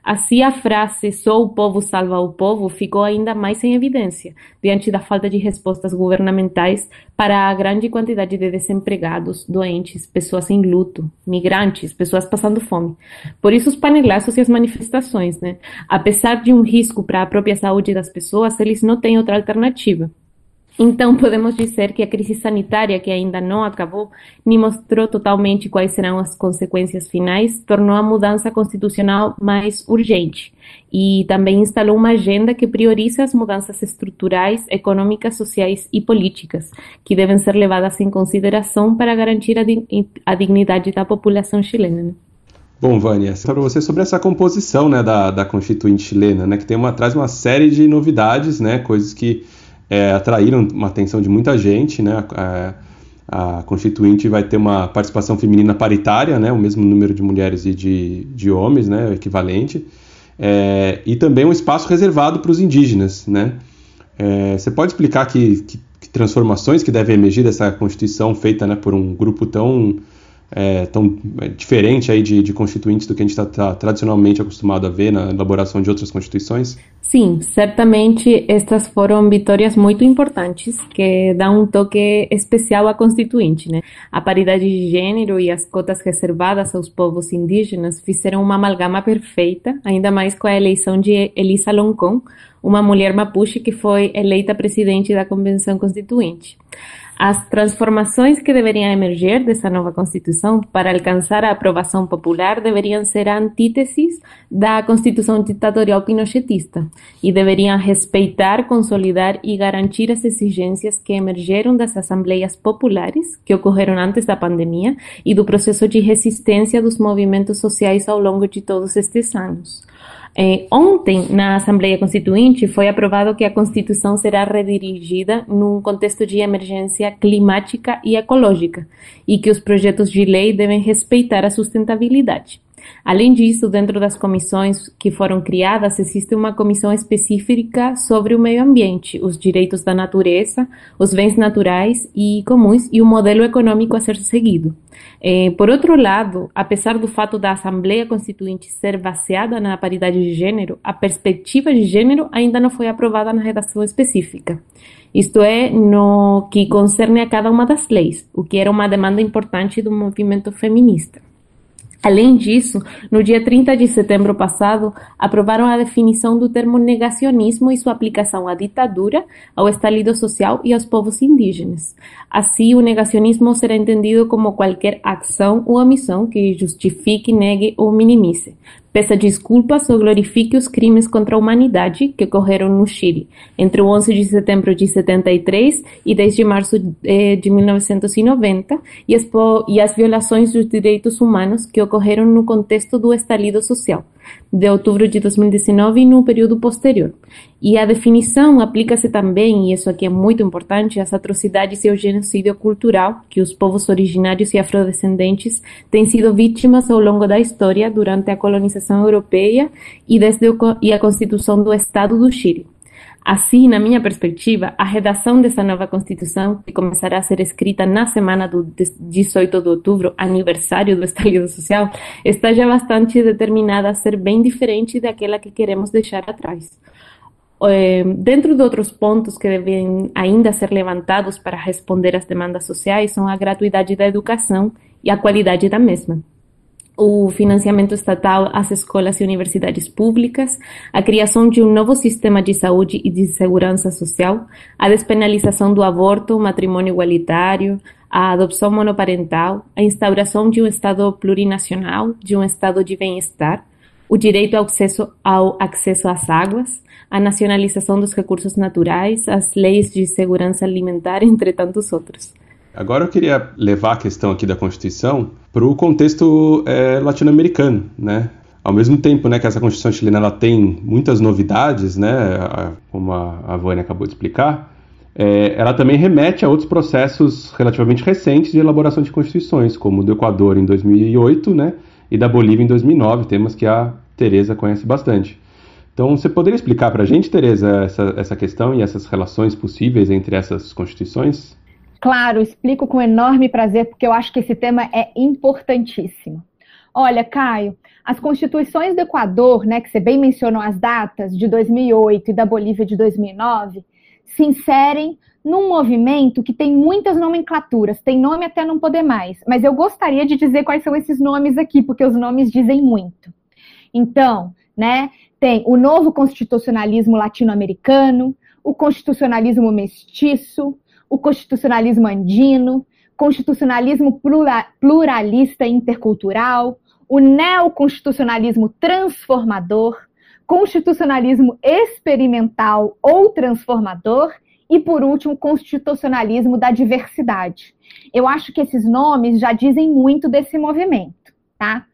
Assim, a frase só o povo salva o povo ficou ainda mais em evidência, diante da falta de respostas governamentais para a grande quantidade de desempregados, doentes, pessoas em luto, migrantes, pessoas passando fome. Por isso, os panelaços e as manifestações, né? Apesar de um risco para a própria saúde das pessoas, eles não têm outra alternativa. Então, podemos dizer que a crise sanitária, que ainda não acabou, nem mostrou totalmente quais serão as consequências finais, tornou a mudança constitucional mais urgente e também instalou uma agenda que prioriza as mudanças estruturais, econômicas, sociais e políticas, que devem ser levadas em consideração para garantir a, a dignidade da população chilena. Né? Bom, Vânia, para você sobre essa composição né, da, da Constituinte chilena, né, que tem uma, traz uma série de novidades, né, coisas que é, atraíram uma atenção de muita gente, né? A, a, Constituinte vai ter uma participação feminina paritária, né? O mesmo número de mulheres e de, de homens, né? O equivalente. É, e também um espaço reservado para os indígenas, né? É, você pode explicar que, que, que, transformações que devem emergir dessa Constituição feita né, por um grupo tão é, tão é, diferente aí de, de, constituintes do que a gente está tá tradicionalmente acostumado a ver na elaboração de outras constituições? Sim, certamente estas foram vitórias muito importantes que dão um toque especial à Constituinte. Né? A paridade de gênero e as cotas reservadas aos povos indígenas fizeram uma amalgama perfeita, ainda mais com a eleição de Elisa Loncon, uma mulher mapuche que foi eleita presidente da Convenção Constituinte. As transformações que deveriam emergir dessa nova Constituição para alcançar a aprovação popular deveriam ser antíteses da Constituição ditatorial pinochetista e deveriam respeitar, consolidar e garantir as exigências que emergeram das assembleias populares que ocorreram antes da pandemia e do processo de resistência dos movimentos sociais ao longo de todos estes anos. É, ontem, na Assembleia Constituinte, foi aprovado que a Constituição será redirigida num contexto de emergência climática e ecológica e que os projetos de lei devem respeitar a sustentabilidade. Além disso, dentro das comissões que foram criadas, existe uma comissão específica sobre o meio ambiente, os direitos da natureza, os bens naturais e comuns e o modelo econômico a ser seguido. Eh, por outro lado, apesar do fato da Assembleia Constituinte ser baseada na paridade de gênero, a perspectiva de gênero ainda não foi aprovada na redação específica. Isto é, no que concerne a cada uma das leis, o que era uma demanda importante do movimento feminista. Além disso, no dia 30 de setembro passado, aprovaram a definição do termo negacionismo e sua aplicação à ditadura, ao estalido social e aos povos indígenas. Assim, o negacionismo será entendido como qualquer ação ou omissão que justifique, negue ou minimize, peça desculpas ou glorifique os crimes contra a humanidade que ocorreram no Chile entre o 11 de setembro de 73 e 10 de março eh, de 1990 e as, e as violações dos direitos humanos que ocorreram no contexto do estalido social de outubro de 2019 e no período posterior. E a definição aplica-se também, e isso aqui é muito importante, às atrocidades e ao genocídio cultural que os povos originários e afrodescendentes têm sido vítimas ao longo da história durante a colonização europeia e desde e a constituição do Estado do Chile. Assim, na minha perspectiva, a redação dessa nova Constituição, que começará a ser escrita na semana do 18 de outubro, aniversário do Estado Social, está já bastante determinada a ser bem diferente daquela que queremos deixar atrás. É, dentro de outros pontos que devem ainda ser levantados para responder às demandas sociais são a gratuidade da educação e a qualidade da mesma o financiamento estatal às escolas e universidades públicas, a criação de um novo sistema de saúde e de segurança social, a despenalização do aborto, o matrimônio igualitário, a adoção monoparental, a instauração de um Estado plurinacional, de um Estado de bem-estar, o direito ao acesso, ao acesso às águas, a nacionalização dos recursos naturais, as leis de segurança alimentar, entre tantos outros. Agora eu queria levar a questão aqui da Constituição para o contexto é, latino-americano, né? Ao mesmo tempo né, que essa Constituição chilena ela tem muitas novidades, né, como a, Vânia acabou de explicar, é, ela também remete a outros processos relativamente recentes de elaboração de constituições, como o do Equador em 2008 né, e da Bolívia em 2009, temas que a Tereza conhece bastante. Então, você poderia explicar para a gente, Tereza, essa, essa questão e essas relações possíveis entre essas constituições? Claro, explico com enorme prazer, porque eu acho que esse tema é importantíssimo. Olha, Caio, as constituições do Equador, né, que você bem mencionou as datas, de 2008 e da Bolívia de 2009, se inserem num movimento que tem muitas nomenclaturas, tem nome até não poder mais, mas eu gostaria de dizer quais são esses nomes aqui, porque os nomes dizem muito. Então, né, tem o novo constitucionalismo latino-americano, o constitucionalismo mestiço, o constitucionalismo andino, constitucionalismo pluralista e intercultural, o neoconstitucionalismo transformador, constitucionalismo experimental ou transformador e, por último, constitucionalismo da diversidade. Eu acho que esses nomes já dizem muito desse movimento, tá?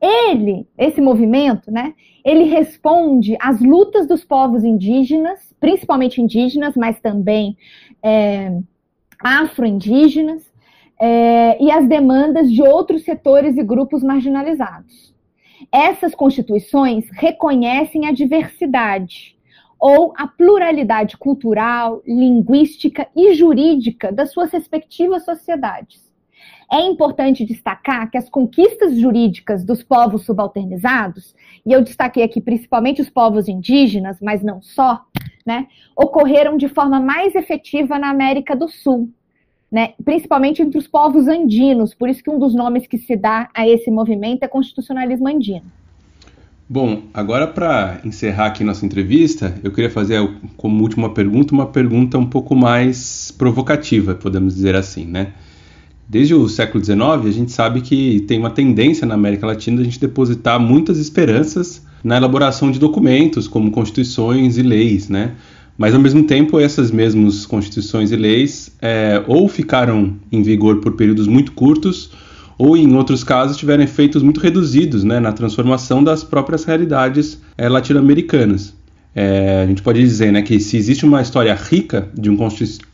Ele, esse movimento, né, ele responde às lutas dos povos indígenas, principalmente indígenas, mas também é, afro-indígenas, é, e as demandas de outros setores e grupos marginalizados. Essas constituições reconhecem a diversidade ou a pluralidade cultural, linguística e jurídica das suas respectivas sociedades. É importante destacar que as conquistas jurídicas dos povos subalternizados, e eu destaquei aqui principalmente os povos indígenas, mas não só, né, ocorreram de forma mais efetiva na América do Sul, né, principalmente entre os povos andinos, por isso que um dos nomes que se dá a esse movimento é constitucionalismo andino. Bom, agora para encerrar aqui nossa entrevista, eu queria fazer como última pergunta uma pergunta um pouco mais provocativa, podemos dizer assim, né? Desde o século XIX, a gente sabe que tem uma tendência na América Latina de a gente depositar muitas esperanças na elaboração de documentos, como constituições e leis, né? Mas, ao mesmo tempo, essas mesmas constituições e leis é, ou ficaram em vigor por períodos muito curtos, ou, em outros casos, tiveram efeitos muito reduzidos né, na transformação das próprias realidades é, latino-americanas. É, a gente pode dizer né, que se existe uma história rica de um,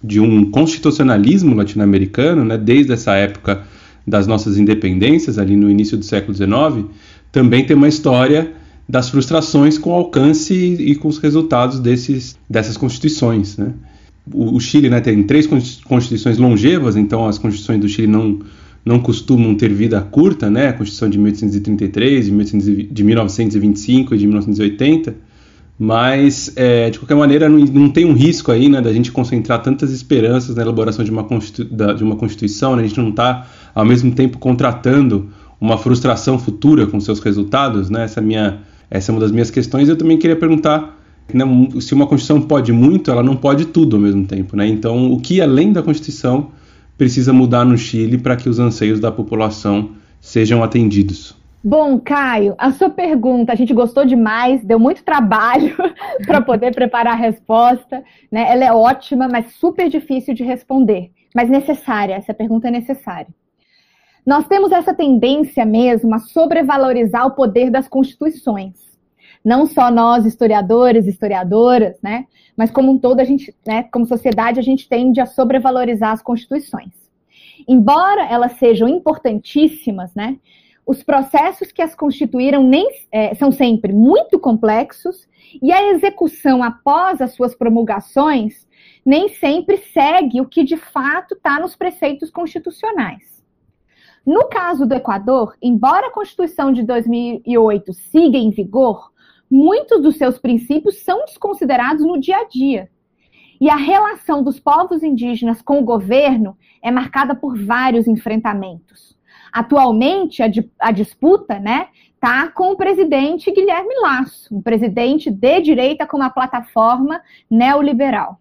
de um constitucionalismo latino-americano, né, desde essa época das nossas independências, ali no início do século XIX, também tem uma história das frustrações com o alcance e com os resultados desses, dessas constituições. Né? O, o, Chile né, tem três constituições longevas, então as constituições do Chile não, não costumam ter vida curta, né? a Constituição de 1833, de, de 1925 e de 1980 mas, é, de qualquer maneira, não, não, tem um risco aí, né, da gente concentrar tantas esperanças na elaboração de uma, Constitu de uma Constituição, né, a gente não está, ao mesmo tempo, contratando uma frustração futura com seus resultados, né? Essa, minha, essa é uma das minhas questões. Eu também queria perguntar né, se uma Constituição pode muito, ela não pode tudo ao mesmo tempo, né? Então, o que além da Constituição precisa mudar no Chile para que os anseios da população sejam atendidos? Bom, Caio, a sua pergunta, a gente gostou demais, deu muito trabalho para poder preparar a resposta, né? Ela é ótima, mas super difícil de responder, mas necessária, essa pergunta é necessária. Nós temos essa tendência mesmo a sobrevalorizar o poder das constituições. Não só nós, historiadores, historiadoras, né? Mas como um todo, a gente, né, como sociedade, a gente tende a sobrevalorizar as constituições. Embora elas sejam importantíssimas, né? Os processos que as constituíram nem, é, são sempre muito complexos e a execução após as suas promulgações nem sempre segue o que de fato está nos preceitos constitucionais. No caso do Equador, embora a Constituição de 2008 siga em vigor, muitos dos seus princípios são desconsiderados no dia a dia. E a relação dos povos indígenas com o governo é marcada por vários enfrentamentos. Atualmente, a, a disputa, né, tá com o presidente Guilherme Lasso, um presidente de direita com uma plataforma neoliberal.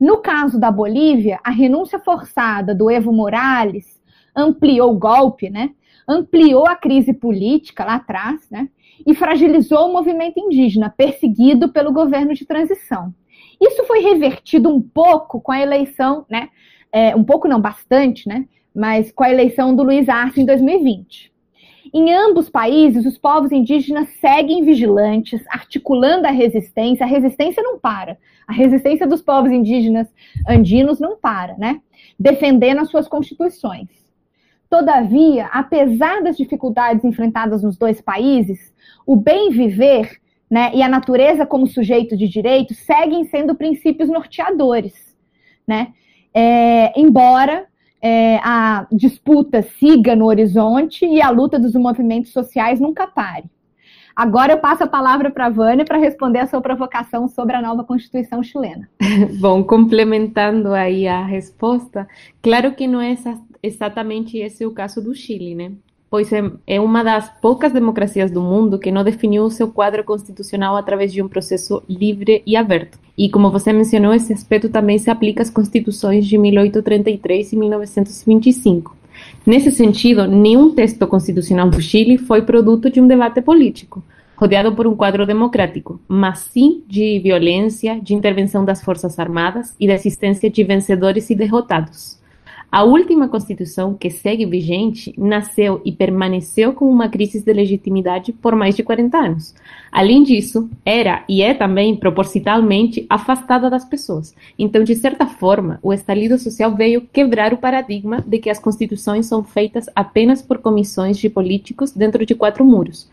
No caso da Bolívia, a renúncia forçada do Evo Morales ampliou o golpe, né? Ampliou a crise política lá atrás, né? E fragilizou o movimento indígena, perseguido pelo governo de transição. Isso foi revertido um pouco com a eleição, né? É, um pouco não bastante, né? Mas com a eleição do Luiz Arce em 2020. Em ambos países, os povos indígenas seguem vigilantes, articulando a resistência. A resistência não para. A resistência dos povos indígenas andinos não para, né? Defendendo as suas constituições. Todavia, apesar das dificuldades enfrentadas nos dois países, o bem viver né, e a natureza como sujeito de direito seguem sendo princípios norteadores. Né? É, embora é, a disputa siga no horizonte e a luta dos movimentos sociais nunca pare. Agora eu passo a palavra para a Vânia para responder a sua provocação sobre a nova Constituição chilena. Bom, complementando aí a resposta, claro que não é exatamente esse o caso do Chile, né? Pois é, é uma das poucas democracias do mundo que não definiu o seu quadro constitucional através de um processo livre e aberto. E como você mencionou, esse aspecto também se aplica às constituições de 1833 e 1925. Nesse sentido, nenhum texto constitucional do Chile foi produto de um debate político, rodeado por um quadro democrático, mas sim de violência, de intervenção das Forças Armadas e da existência de vencedores e derrotados. A última Constituição, que segue vigente, nasceu e permaneceu com uma crise de legitimidade por mais de 40 anos. Além disso, era e é também propositalmente afastada das pessoas. Então, de certa forma, o estalido social veio quebrar o paradigma de que as constituições são feitas apenas por comissões de políticos dentro de quatro muros,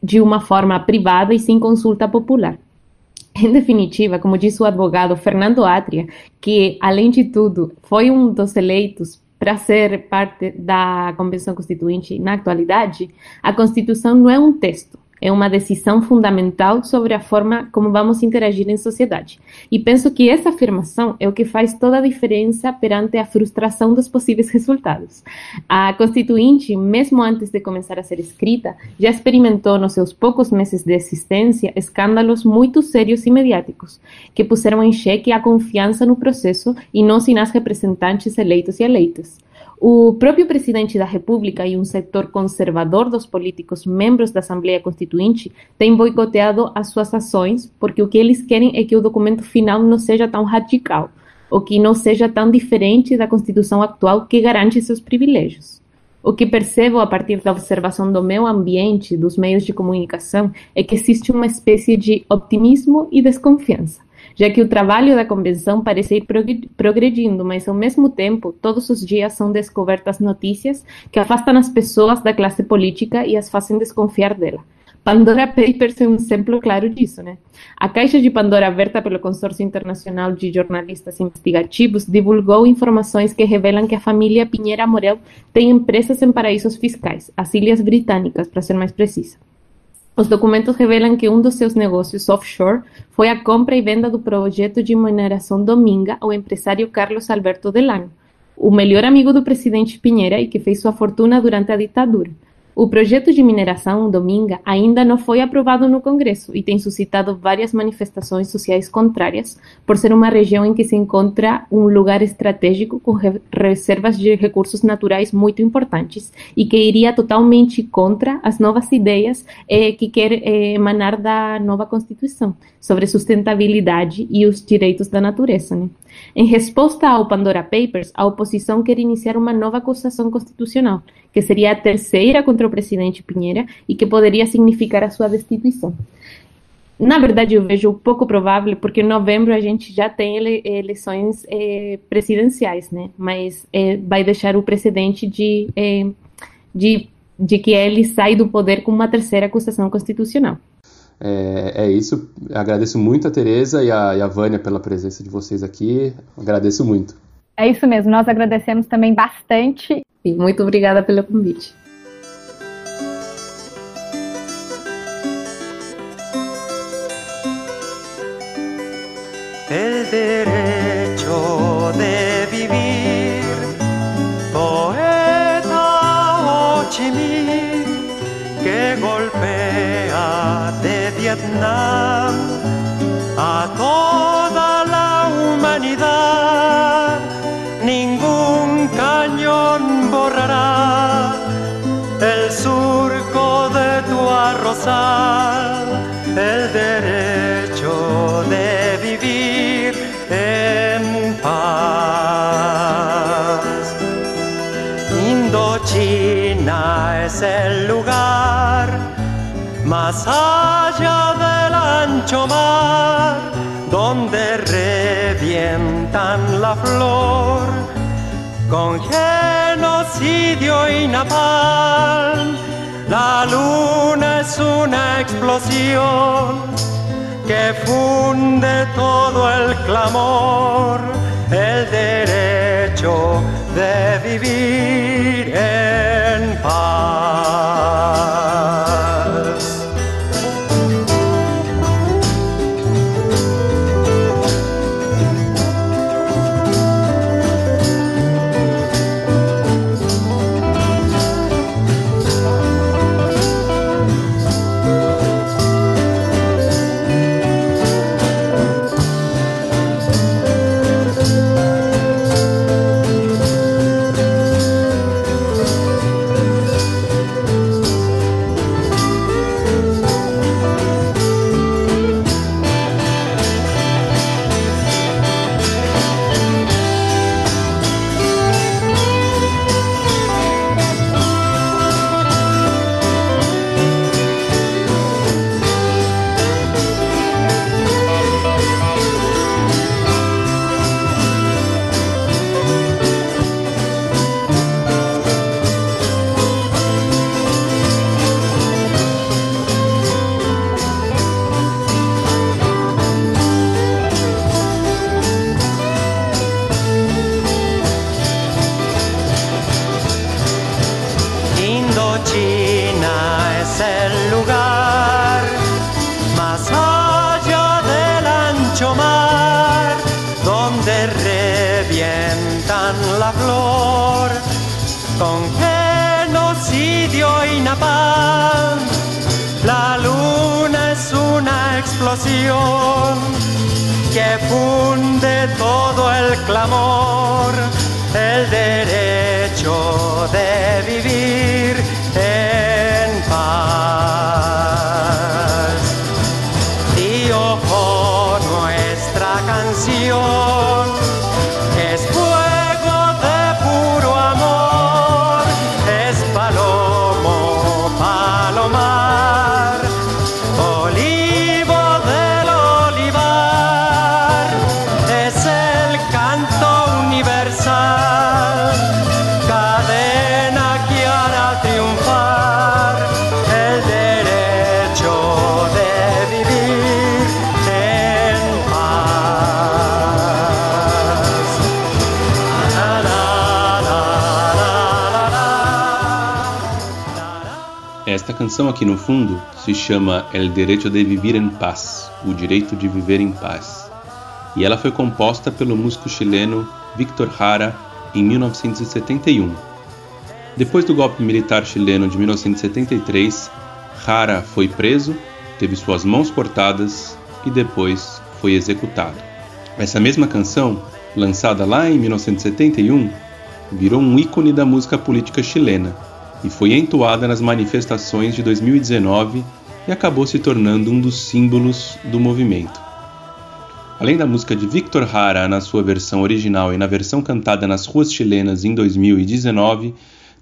de uma forma privada e sem consulta popular. Em definitiva, como disse o advogado Fernando Atria, que, além de tudo, foi um dos eleitos para ser parte da Convenção Constituinte na atualidade, a Constituição não é um texto, é uma decisão fundamental sobre a forma como vamos interagir em sociedade. E penso que essa afirmação é o que faz toda a diferença perante a frustração dos possíveis resultados. A Constituinte, mesmo antes de começar a ser escrita, já experimentou nos seus poucos meses de existência escândalos muito sérios e mediáticos, que puseram em xeque a confiança no processo e não se nas representantes eleitos e eleitas. O próprio presidente da República e um setor conservador dos políticos membros da Assembleia Constituinte têm boicoteado as suas ações porque o que eles querem é que o documento final não seja tão radical, ou que não seja tão diferente da Constituição atual que garante seus privilégios. O que percebo a partir da observação do meu ambiente, dos meios de comunicação, é que existe uma espécie de optimismo e desconfiança já que o trabalho da convenção parece ir progredindo, mas ao mesmo tempo, todos os dias são descobertas notícias que afastam as pessoas da classe política e as fazem desconfiar dela. Pandora Papers é um exemplo claro disso, né? A caixa de Pandora aberta pelo Consórcio Internacional de Jornalistas Investigativos divulgou informações que revelam que a família Pinheira Morel tem empresas em paraísos fiscais, as Ilhas Britânicas, para ser mais precisa. Os documentos revelam que um dos seus negócios offshore foi a compra e venda do projeto de mineração Dominga ao empresário Carlos Alberto Delano, o melhor amigo do presidente Pinheira e que fez sua fortuna durante a ditadura. O projeto de mineração Dominga ainda não foi aprovado no Congresso e tem suscitado várias manifestações sociais contrárias, por ser uma região em que se encontra um lugar estratégico com reservas de recursos naturais muito importantes e que iria totalmente contra as novas ideias eh, que quer eh, emanar da nova Constituição sobre sustentabilidade e os direitos da natureza. Né? Em resposta ao Pandora Papers, a oposição quer iniciar uma nova acusação constitucional, que seria a terceira contra o presidente Pinheira e que poderia significar a sua destituição. Na verdade, eu vejo pouco provável, porque em novembro a gente já tem ele, eleições eh, presidenciais, né? Mas eh, vai deixar o precedente de, eh, de, de que ele sai do poder com uma terceira acusação constitucional. É, é isso. Agradeço muito a Tereza e a, e a Vânia pela presença de vocês aqui. Agradeço muito. É isso mesmo. Nós agradecemos também bastante. E muito obrigada pelo convite. El derecho de vivir, poeta Ho Chi Minh, que golpea de Vietnam a toda la humanidad. Ningún cañón borrará el surco de tu arrozal, el lugar más allá del ancho mar, donde revientan la flor con genocidio y napalm. La luna es una explosión que funde todo el clamor, el derecho de vivir en paz. Que funde todo el clamor, el derecho de vivir Esta canção aqui no fundo se chama El Derecho de Vivir en Paz, o direito de viver em paz. E ela foi composta pelo músico chileno Victor Jara em 1971. Depois do golpe militar chileno de 1973, Jara foi preso, teve suas mãos cortadas e depois foi executado. Essa mesma canção, lançada lá em 1971, virou um ícone da música política chilena e foi entoada nas manifestações de 2019 e acabou se tornando um dos símbolos do movimento. Além da música de Victor Jara na sua versão original e na versão cantada nas ruas chilenas em 2019,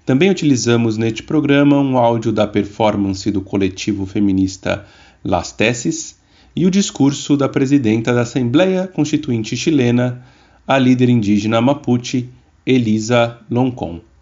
também utilizamos neste programa um áudio da performance do coletivo feminista Las Tesis e o discurso da presidenta da Assembleia Constituinte chilena, a líder indígena Mapuche, Elisa Loncon.